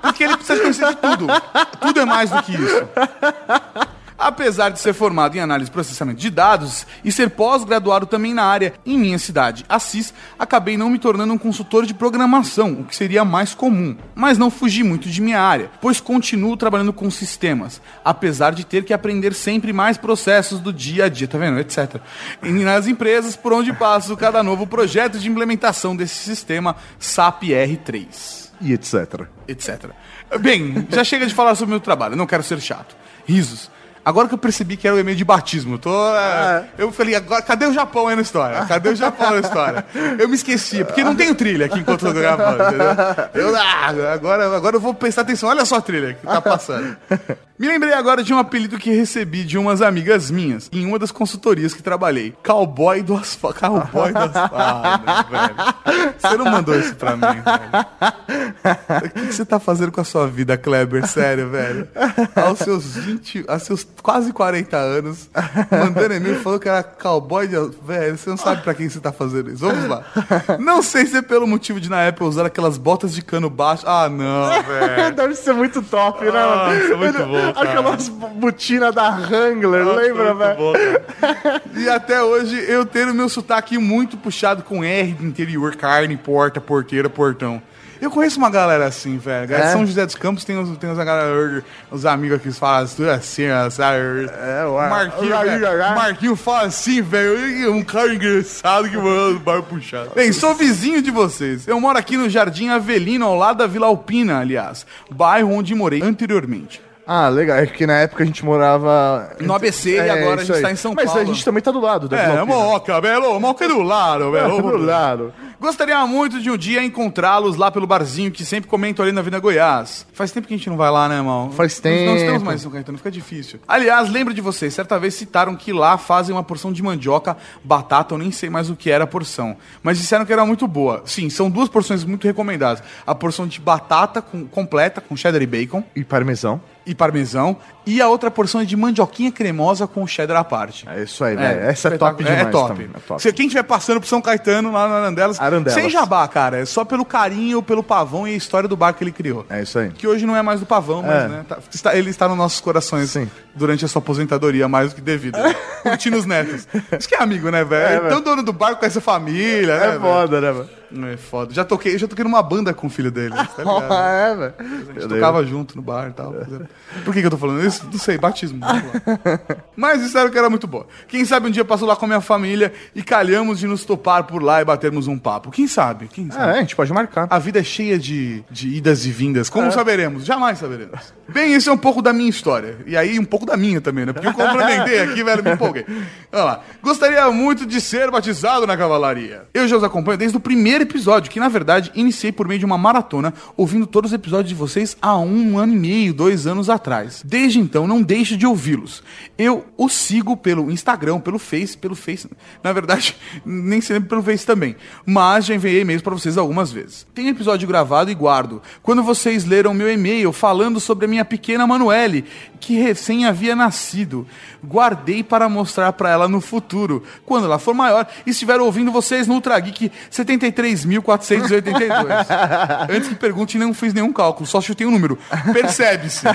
Porque ele precisa conhecer de tudo. Tudo é mais do que isso. Apesar de ser formado em análise e processamento de dados e ser pós-graduado também na área em minha cidade, Assis, acabei não me tornando um consultor de programação, o que seria mais comum. Mas não fugi muito de minha área, pois continuo trabalhando com sistemas, apesar de ter que aprender sempre mais processos do dia a dia, tá vendo? Etc. E nas empresas por onde passo cada novo projeto de implementação desse sistema SAP R3 E etc. etc. Bem, já chega de falar sobre o meu trabalho, não quero ser chato. Risos. Agora que eu percebi que era o e-mail de batismo, eu tô. é, Eu falei, agora, cadê o Japão aí na história? Cadê o Japão na história? Eu me esqueci, porque não tenho trilha aqui enquanto eu tô gravando, entendeu? Eu, ah, agora, agora eu vou prestar atenção, olha só a trilha que tá passando. Me lembrei agora de um apelido que recebi de umas amigas minhas em uma das consultorias que trabalhei. Cowboy do asfalto. Cowboy do asfalto, velho. Você não mandou isso pra mim, velho. O que que você tá fazendo com a sua vida, Kleber? Sério, velho. Aos seus 20, aos seus quase 40 anos, mandando e-mail falou que era cowboy de. Velho, você não sabe pra quem você tá fazendo isso. Vamos lá. Não sei se é pelo motivo de na época usar aquelas botas de cano baixo. Ah, não, velho. Deve ser muito top, né? Nossa, mano? muito bom, cara. Aquelas botinas da Wrangler, Nossa, lembra, velho? bom. E até hoje eu tenho meu sotaque muito puxado com R de interior, carne, porta, porteira, portão. Eu conheço uma galera assim, velho. É? São José dos Campos tem uns, tem uns, galera, uns amigos que falam tudo assim, sabe? É, ué. Marquinho, fala assim, velho. Um cara engraçado que manda o bar puxado. Bem, sou vizinho de vocês. Eu moro aqui no Jardim Avelino, ao lado da Vila Alpina, aliás. Bairro onde morei anteriormente. Ah, legal. É que na época a gente morava. No ABC e agora a gente aí. tá em São Mas Paulo. a gente também tá do lado da É, moca, belo, moca do lado, belo. do lado. Gostaria muito de um dia encontrá-los lá pelo barzinho que sempre comento ali na Avenida Goiás. Faz tempo que a gente não vai lá, né, irmão? Faz Nós Não estamos tempo. mais em São Caetano, fica difícil. Aliás, lembro de vocês, certa vez citaram que lá fazem uma porção de mandioca, batata, eu nem sei mais o que era a porção. Mas disseram que era muito boa. Sim, são duas porções muito recomendadas. A porção de batata com- completa, com cheddar e bacon. E parmesão. E parmesão. E a outra porção é de mandioquinha cremosa com cheddar à parte. É isso aí, velho. Essa é top demais É top. é top. Se quem estiver passando por São Caetano, lá na Arandelas, Arandelas. sem jabá, cara. É só pelo carinho, pelo pavão e a história do bar que ele criou. É isso aí. Que hoje não é mais do pavão, mas É. né, tá- está- ele está nos nossos corações Sim. durante a sua aposentadoria, mais do que devido. né? Curtindo os netos. Isso que é amigo, né, velho? É, É, Tão dono do bar com essa família, né, É velho? foda, né, mano? É foda. Já toquei, já toquei numa banda com o filho dele, tá ligado? é, velho. A gente tocava junto no bar e tal. Por que, que eu tô falando isso? Não sei, batismo. Mas disseram que era muito boa. Quem sabe um dia passo lá com a minha família e calhamos de nos topar por lá e batermos um papo. Quem sabe? Quem sabe? É, a gente pode marcar. A vida é cheia de, de idas e vindas. Como saberemos? Jamais saberemos. Bem, esse é um pouco da minha história. E aí, um pouco da minha também, né? Porque eu complementei aqui, velho, me empolguei. Olha lá. Gostaria muito de ser batizado na cavalaria. Eu já os acompanho desde o primeiro episódio, que na verdade iniciei por meio de uma maratona, ouvindo todos os episódios de vocês há um ano e meio, dois anos atrás. Desde então, não deixo de ouvi-los. Eu os sigo pelo Instagram, pelo Face, pelo Face. Na verdade, nem sempre pelo Face também. Mas já enviei e-mails pra vocês algumas vezes. Tem episódio gravado e guardo. Quando vocês leram meu e-mail falando sobre a minha pequena Manuele, que recém havia nascido, guardei para mostrar pra ela no futuro, quando ela for maior e estiver ouvindo vocês no Ultra Geek 73.482. Antes que pergunte, não fiz nenhum cálculo, só chutei um número. Percebe-se.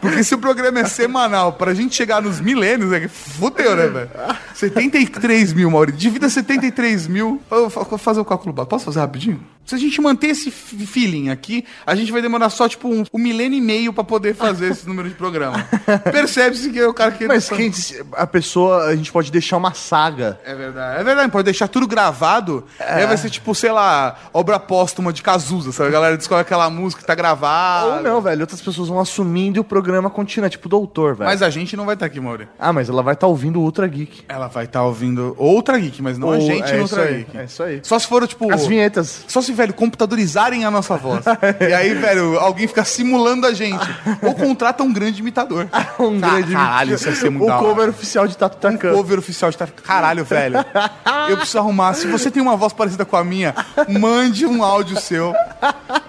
Porque se o programa é semanal, pra gente chegar nos milênios, é que fudeu, né, velho? 73 mil, Maurício. Divida 73 mil. Eu vou fazer o cálculo básico. Posso fazer rapidinho? Se a gente manter esse feeling aqui, a gente vai demorar só, tipo, um, um milênio e meio pra poder fazer esse número de programa. Percebe-se que é o cara que... Mas quem disse- a pessoa, a gente pode deixar uma saga. É verdade. É verdade, pode deixar tudo gravado. Aí vai ser tipo, sei lá, obra póstuma de Cazuza, sabe? A galera descobre aquela música que tá gravada. Ou não, velho. Outras pessoas vão assumindo e o programa continua, tipo doutor, velho. Mas a gente não vai estar aqui, Mauri. Ah, mas ela vai estar ouvindo o Ultra Geek. Ela vai estar ouvindo outra geek, mas não a Ou- gente é no Ultra aí, Geek. é isso aí. Só se for, tipo. As vinhetas. Só se, velho, computadorizarem a nossa voz. e aí, velho, alguém fica simulando a gente. Ou contrata um grande imitador. Um grande Caralho, isso ia ser muito O cover oficial de Tatu Takan. Cover oficial de Tatu. Caralho, velho. Eu preciso arrumar. Se você tem uma voz parecida com a minha, mande um áudio seu.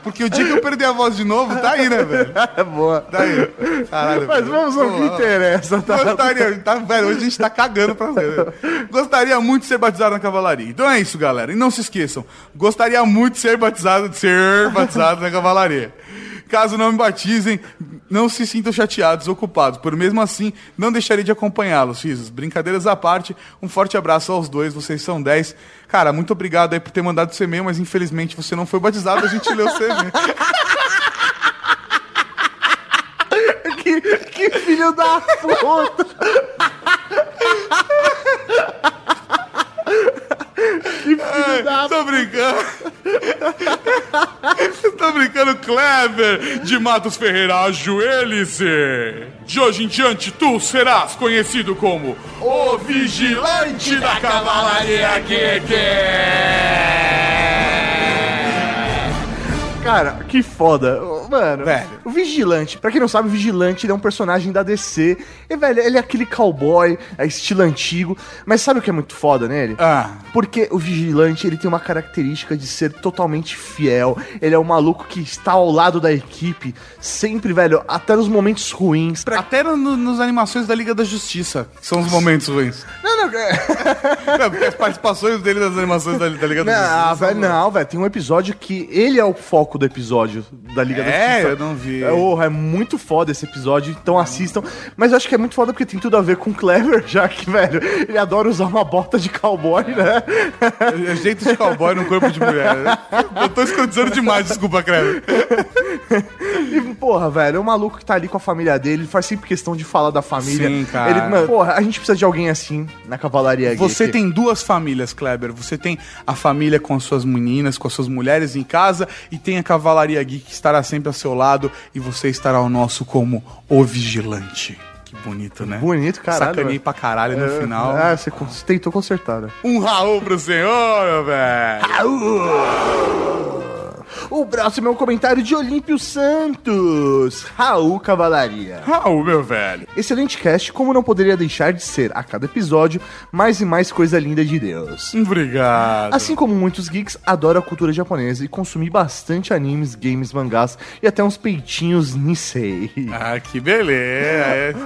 Porque o dia que eu perder a voz de novo, tá aí, né, velho? É boa. Tá aí. Caralho, Mas velho. vamos ao que interessa, tá? Gostaria, tá, velho, hoje a gente tá cagando pra ver. Gostaria muito de ser batizado na cavalaria. Então é isso, galera. E não se esqueçam, gostaria muito de ser batizado, de ser batizado na cavalaria. Caso não me batizem, não se sintam chateados ou culpados. Por mesmo assim, não deixarei de acompanhá-los, Risos. Brincadeiras à parte, um forte abraço aos dois, vocês são 10. Cara, muito obrigado aí por ter mandado seu e-mail, mas infelizmente você não foi batizado, a gente leu seu e-mail. que, que filho da puta! que filho da Tô brincando. Tô brincando, Kleber de Matos Ferreira, ajoelhe-se. De hoje em diante, tu serás conhecido como o Vigilante da Cavalaria Geek. Cara, que foda. Mano, Velho. o Vigilante, pra quem não sabe, o Vigilante ele é um personagem da DC. E, velho, ele é aquele cowboy, é estilo antigo. Mas sabe o que é muito foda nele? Ah, Porque o Vigilante, ele tem uma característica de ser totalmente fiel. Ele é um maluco que está ao lado da equipe, sempre, velho, até nos momentos ruins. até no, nos animações da Liga da Justiça, são os momentos ruins. Não, não, é- Não, porque as participações dele nas animações da, da Liga da Não, Justiça. velho, não, velho. Tem um episódio que ele é o foco do episódio da Liga da É, eu não vi. É, oh, é muito foda esse episódio, então assistam. Mas eu acho que é muito foda porque tem tudo a ver com o Clever, já que, velho, ele adora usar uma bota de cowboy, né? É jeito de cowboy no corpo de mulher. né? Eu tô escondendo demais, desculpa, Kleber. E, porra, velho, é um maluco que tá ali com a família dele, ele faz sempre questão de falar da família. Sim, cara. Ele, mano, porra, a gente precisa de alguém assim na cavalaria Você tem duas famílias, Kleber. Você tem a família com as suas meninas, com as suas mulheres em casa, e tem a Cavalaria Geek que estará sempre ao seu lado, e você estará ao nosso como o vigilante. Que bonito, né? Bonito, caralho. Sacanei pra caralho no É, final. Ah, você cons- tentou consertar, né? Um Raul pro senhor, meu velho. O próximo é um comentário de Olímpio Santos, Raul Cavalaria. Raul, meu velho. Excelente cast, como não poderia deixar de ser a cada episódio, mais e mais coisa linda de Deus. Obrigado. Assim como muitos geeks, adoro a cultura japonesa e consumi bastante animes, games, mangás e até uns peitinhos Nisei. Ah, que beleza.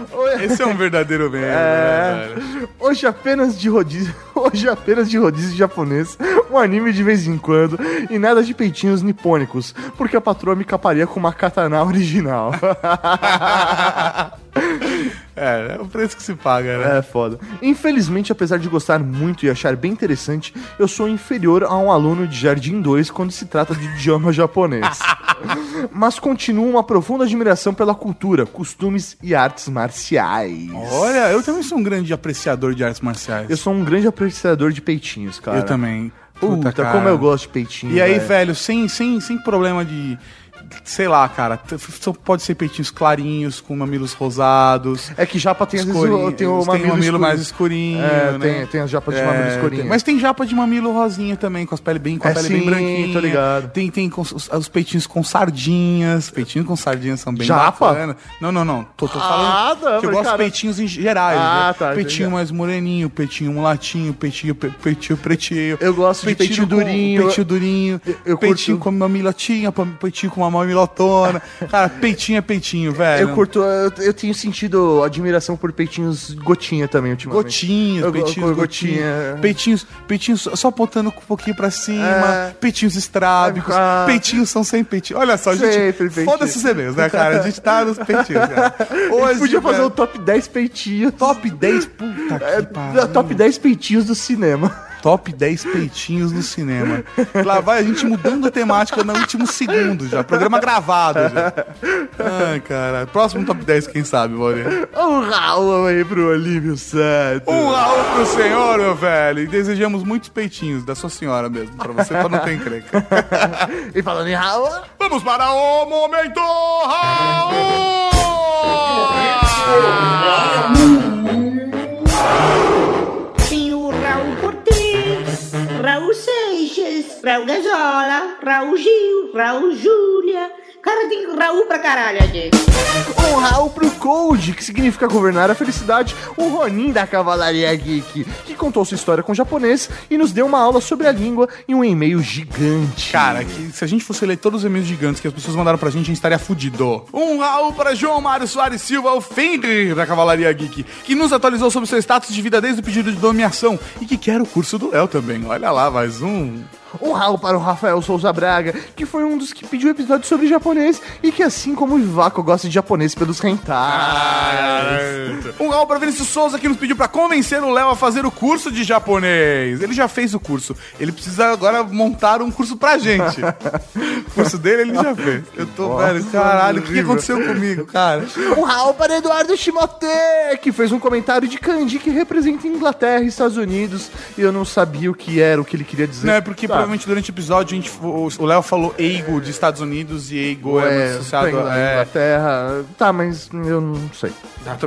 Esse é um verdadeiro meme, né, É. velho? Hoje apenas de rodízio, hoje apenas de rodízio japonês, um anime de vez em quando e nada de peitinhos nipônicos, porque a patroa me caparia com uma katana original. É, é o preço que se paga, né? É foda. Infelizmente, apesar de gostar muito e achar bem interessante, eu sou inferior a um aluno de Jardim 2 quando se trata de idioma japonês. Mas continuo uma profunda admiração pela cultura, costumes e artes marciais. Olha, eu também sou um grande apreciador de artes marciais. Eu sou um grande apreciador de peitinhos, cara. Eu também. Puta, cara. como eu gosto de peitinho. E aí, velho, sem, sem, sem problema de. Sei lá, cara. Pode ser peitinhos clarinhos, com mamilos rosados. É que japa tem, às vezes, o- escurinhos, tem o tem mamilo, mamilo escuro. mais escurinho. É, né? tem, tem as japas de mamilo É, escurinho. tem- Mas tem japa de mamilo rosinha também, com as pele bem, com a É, pele sim, bem branquinha. tô ligado. Tem, tem os, os peitinhos com sardinhas. Peitinhos com sardinhas são bem Japa? bacanas. Não, não, não. Tô, tô falando Ah, não, que eu gosto de peitinhos em gerais. Ah, né? tá, Peitinho entendi. mais moreninho, peitinho mulatinho, peitinho, pe- peitinho pretinho. Eu gosto de peitinho com- durinho. Peitinho durinho. Eu- eu peitinho curto- com mamilatinha, peitinho com mamilotona. Cara, peitinho é peitinho, velho. Eu curto, eu, eu tenho sentido admiração por peitinhos gotinha também ultimamente. Gotinhos, Eu peitinhos, go- gotinha. Peitinhos, peitinhos só apontando um pouquinho pra cima. É. Peitinhos estrábicos. Ah. Peitinhos são sem peitinho. Olha só, Sempre gente. Foda-se os CDs, né, cara? A gente tá nos peitinhos, cara. Hoje podia fazer o top 10 peitinhos. top 10. Puta que É, pariu. top 10 peitinhos do cinema. Top 10 peitinhos no cinema. Lá vai a gente mudando a temática no último segundo já. Programa gravado já. Ai, cara. Próximo top 10, quem sabe, Maurício? Um Raul aí pro Olívio Santos. Um Raul pro senhor, meu velho. E desejamos muitos peitinhos da sua senhora mesmo. Pra você, pra não ter encrenca. E falando em Raul, Vamos para o Momento Raul! Raul Gazola, Raul Gil, Raul Júlia. Cara, tem Raul pra caralho aqui. um Raul pro Cold, que significa governar a felicidade, o Ronin da Cavalaria Geek, que contou sua história com japonês e nos deu uma aula sobre a língua em um e-mail gigante. Cara, que se a gente fosse ler todos os e-mails gigantes que as pessoas mandaram pra gente, a gente estaria fudido. Um Raul para João Mário Soares Silva, o Fenrir da Cavalaria Geek, que nos atualizou sobre seu status de vida desde o pedido de nomeação e que quer o curso do Léo também. Olha lá, mais um. Um Raul para o Rafael Souza Braga, que foi um dos que pediu episódio sobre japonês e que, assim como o Vivaco, gosta de japonês pelos rentais. Um Raul para Vinícius Souza, que nos pediu pra convencer o Léo a fazer o curso de japonês. Ele já fez o curso. Ele precisa agora montar um curso pra gente. o curso dele ele já fez. Eu tô, velho, caralho, o que aconteceu comigo, cara? Um Raul para Eduardo Shimote, que fez um comentário de kanji que representa Inglaterra e Estados Unidos e eu não sabia o que era, o que ele queria dizer. Não, é porque Tá. Provavelmente durante o episódio a gente, o Léo falou Eigo de Estados Unidos e Eigo é, muito associado a. É. Inglaterra. Tá, mas eu não sei.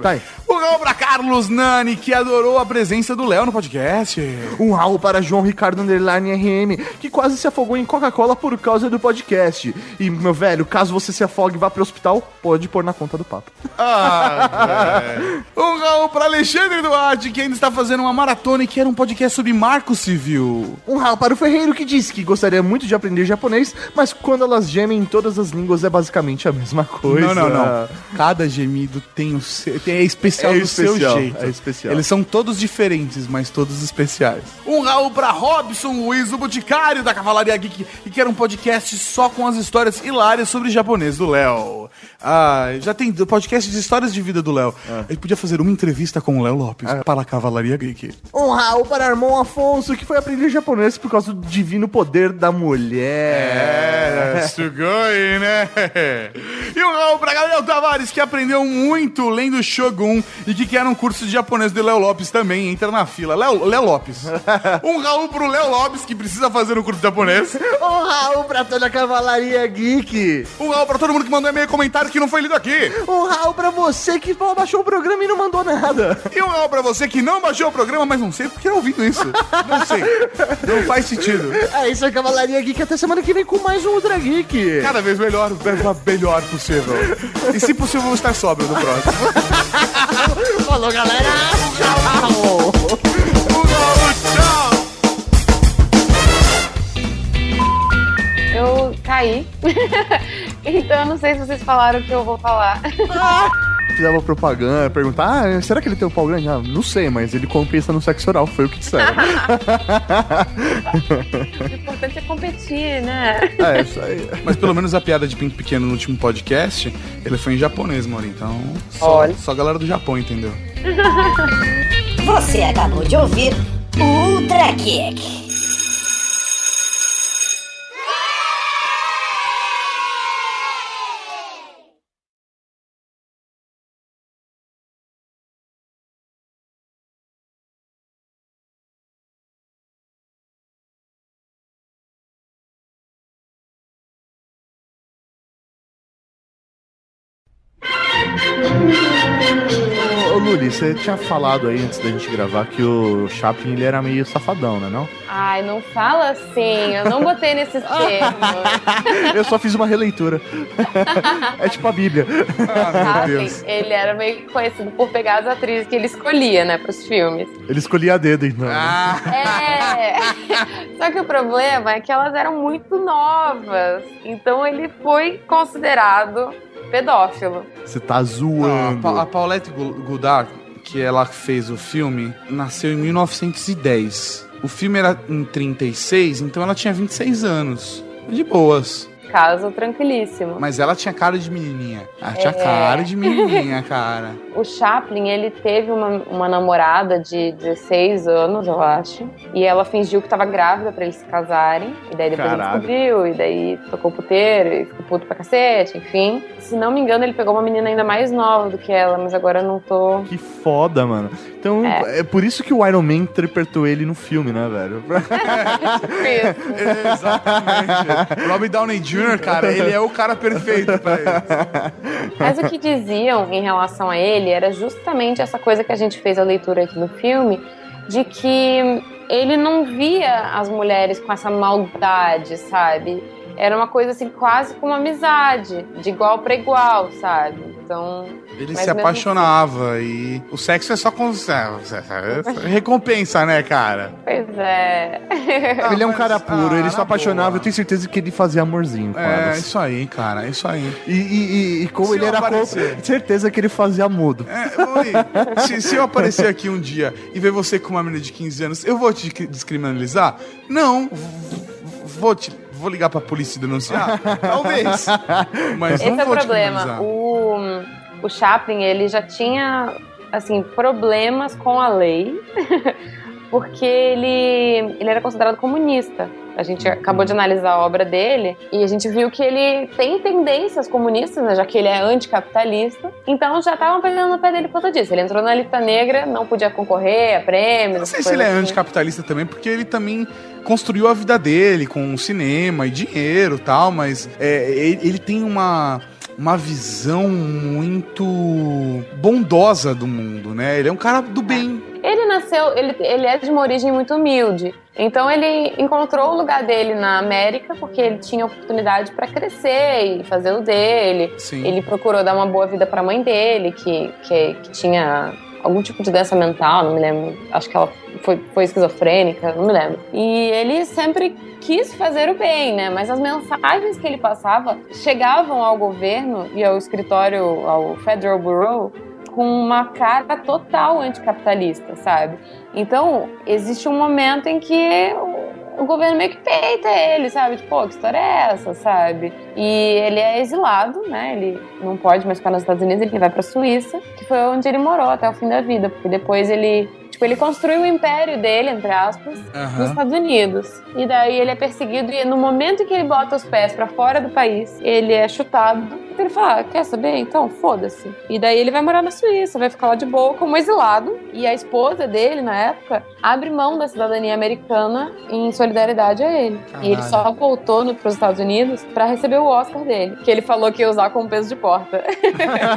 Tá aí. Um Raul pra Carlos Nani, que adorou a presença do Léo no podcast. Um Raul para João Ricardo Underline RM, que quase se afogou em Coca-Cola por causa do podcast. E, meu velho, caso você se afogue e vá pro hospital, pode pôr na conta do papo. Ah, um Raul pra Alexandre Duarte, que ainda está fazendo uma maratona e quer um podcast sobre Marco Civil. Um Raul para o Ferreiro, que disse que gostaria muito de aprender japonês, mas quando elas gemem em todas as línguas é basicamente a mesma coisa. Não, não, não. Cada gemido tem o seu. É especial É do seu especial, jeito. é especial. Eles são todos diferentes, mas todos especiais. Um Raul pra Robson Luiz, o Boticário da Cavalaria Geek, e que era um podcast só com as histórias hilárias sobre japonês do Léo. Ah, já tem podcast de histórias de vida do Léo. Ele podia fazer uma entrevista com o Léo Lopes para a Cavalaria Geek. Um Raul para Armon Afonso, que foi aprender japonês por causa do divino poder da mulher. É, sugoi, né? E um Raul pra Gabriel Tavares, que aprendeu muito lendo Shogun e que quer um curso de japonês do Léo Lopes também. Entra na fila. Léo, Léo Lopes. Um Raul pro Léo Lopes, que precisa fazer um curso de japonês. Um Raul para toda a Cavalaria Geek. Um Raul pra todo mundo que mandou e-mail comentário que não foi lido aqui. Um Raul pra você que baixou o programa e não mandou nada. E um Raul pra você que não baixou o programa, mas não sei porque tá ouvindo isso. Não sei. Não faz sentido. É isso aí, Cavalaria Geek. Até semana que vem com mais um Ultra Geek. Cada vez melhor, o melhor possível. E se possível, vou estar sóbrio no próximo. Falou, galera. Tchau. Um tchau. Eu caí. então eu não sei se vocês falaram o que eu vou falar. Fizer uma propaganda, perguntar, ah, será que ele tem um pau grande? Ah, não sei, mas ele compensa no sexo oral, foi o que disseram. o importante é competir, né? é, isso aí. Mas pelo menos a piada de pinto pequeno no último podcast, ele foi em japonês, mano. Então, só, Olha. só a galera do Japão entendeu. Você acabou de ouvir o Ultra Geek. Ô, Julie, você tinha falado aí antes da gente gravar que o Chaplin ele era meio safadão, né não? Ai, não fala assim, eu não botei nesses termos. Eu só fiz uma releitura. é tipo a Bíblia. Chaplin, ele era meio conhecido por pegar as atrizes que ele escolhia, né, pros filmes. Ele escolhia a dedo, então. É. Só que o problema é que elas eram muito novas. Então ele foi considerado pedófilo. Você tá Não, a, zoando. Pa- a Paulette Goddard, que ela fez o filme, nasceu em 1910. O filme era em 36, então ela tinha 26 anos. De boas. Caso tranquilíssimo. Mas ela tinha cara de menininha. Ela tinha É. cara de menininha, cara. O Chaplin, ele teve uma, uma namorada de 16 anos, eu acho. E ela fingiu que tava grávida pra eles se casarem. E daí depois ele Caralho. descobriu. E daí tocou o puteiro e ficou puto pra cacete, enfim. Se não me engano, ele pegou uma menina ainda mais nova do que ela, mas agora eu não tô. Que foda, mano. Então, é. É. por isso que o Iron Man interpretou ele no filme, né, velho? Exatamente. Robert Downey Jr., cara, ele é o cara perfeito pra ele. Mas o que diziam em relação a ele era justamente essa coisa que a gente fez a leitura aqui no filme, de que ele não via as mulheres com essa maldade, sabe? Era uma coisa assim, quase como uma amizade, de igual para igual, sabe? Então. Ele se apaixonava e o sexo é só com é, recompensa, né, cara? Pois é. ele é um cara puro, ah, ele se na apaixonava, boa. eu tenho certeza que ele fazia amorzinho com É, elas. isso aí, cara, isso aí. E, e- e- e como Se ele eu era aparecer. com certeza que ele fazia mudo. É, oi, se, se eu aparecer aqui um dia e ver você com uma menina de 15 anos, eu vou te descriminalizar? Não. Vou te. Vou ligar pra polícia e denunciar? Talvez. Mas Esse não é o problema. O, o Chaplin, ele já tinha, assim, problemas com a lei, porque ele, ele era considerado comunista. A gente acabou de analisar a obra dele e a gente viu que ele tem tendências comunistas, né, já que ele é anticapitalista. Então já estavam pegando no pé dele por conta disso. Ele entrou na lista negra, não podia concorrer a prêmios. Não sei se ele é assim. anticapitalista também, porque ele também construiu a vida dele com cinema e dinheiro e tal, mas é, ele, ele tem uma, uma visão muito bondosa do mundo, né? Ele é um cara do bem. Ele nasceu, ele, ele é de uma origem muito humilde. Então ele encontrou o lugar dele na América porque ele tinha oportunidade para crescer e fazer o dele. Sim. Ele procurou dar uma boa vida para a mãe dele, que, que, que tinha algum tipo de doença mental, não me lembro. Acho que ela foi, foi esquizofrênica, não me lembro. E ele sempre quis fazer o bem, né? Mas as mensagens que ele passava chegavam ao governo e ao escritório, ao Federal Bureau, com uma cara total anticapitalista, sabe? Então, existe um momento em que o, governo meio que peita ele, sabe? Tipo, que história é essa, sabe? E ele é exilado, né? Ele não pode mais ficar nos Estados Unidos, ele vai pra Suíça, que foi onde ele morou até o fim da vida, porque depois ele Tipo, ele construiu o império dele, entre aspas, Aham. nos Estados Unidos. E daí ele é perseguido e no momento que ele bota os pés pra fora do país, ele é chutado. Então ele fala, ah, quer saber? Então, foda-se. E daí ele vai morar na Suíça, vai ficar lá de boa como exilado. E a esposa dele, na época, abre mão da cidadania americana em solidariedade a ele. E ele Caralho. só voltou no, pros Estados Unidos pra receber o Oscar dele, que ele falou que ia usar como peso de porta.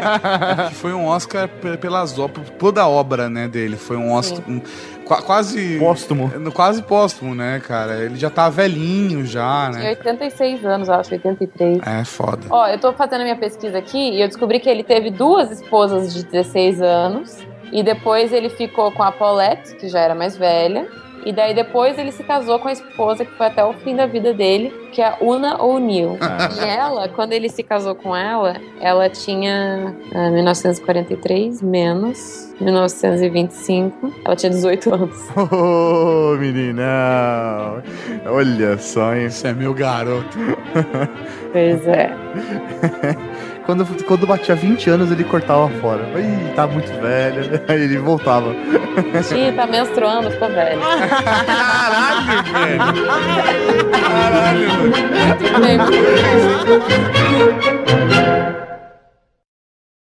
Foi um Oscar pe- pelas obras, toda a obra, né, dele. Foi um Oscar um- qua- quase Póstumo. quase póstumo, né, cara? Ele já tá velhinho já, Tinha né? 86 anos, acho, 83. É foda. Ó, eu tô fazendo a minha pesquisa aqui e eu descobri que ele teve duas esposas de 16 anos. E depois ele ficou com a Paulette, que já era mais velha. E daí depois ele se casou com a esposa que foi até o fim da vida dele, que é a Una O'Neill. E ela, quando ele se casou com ela, ela tinha ah, 1943 menos 1925. Ela tinha 18 anos. Ô, menina. Olha só, hein? Esse é meu garoto. Pois é. Quando, quando batia 20 anos, ele cortava fora. Ih, tá muito velho. Aí ele voltava. Ih, tá menstruando, ficou velho. Caralho, velho. Caralho, bem.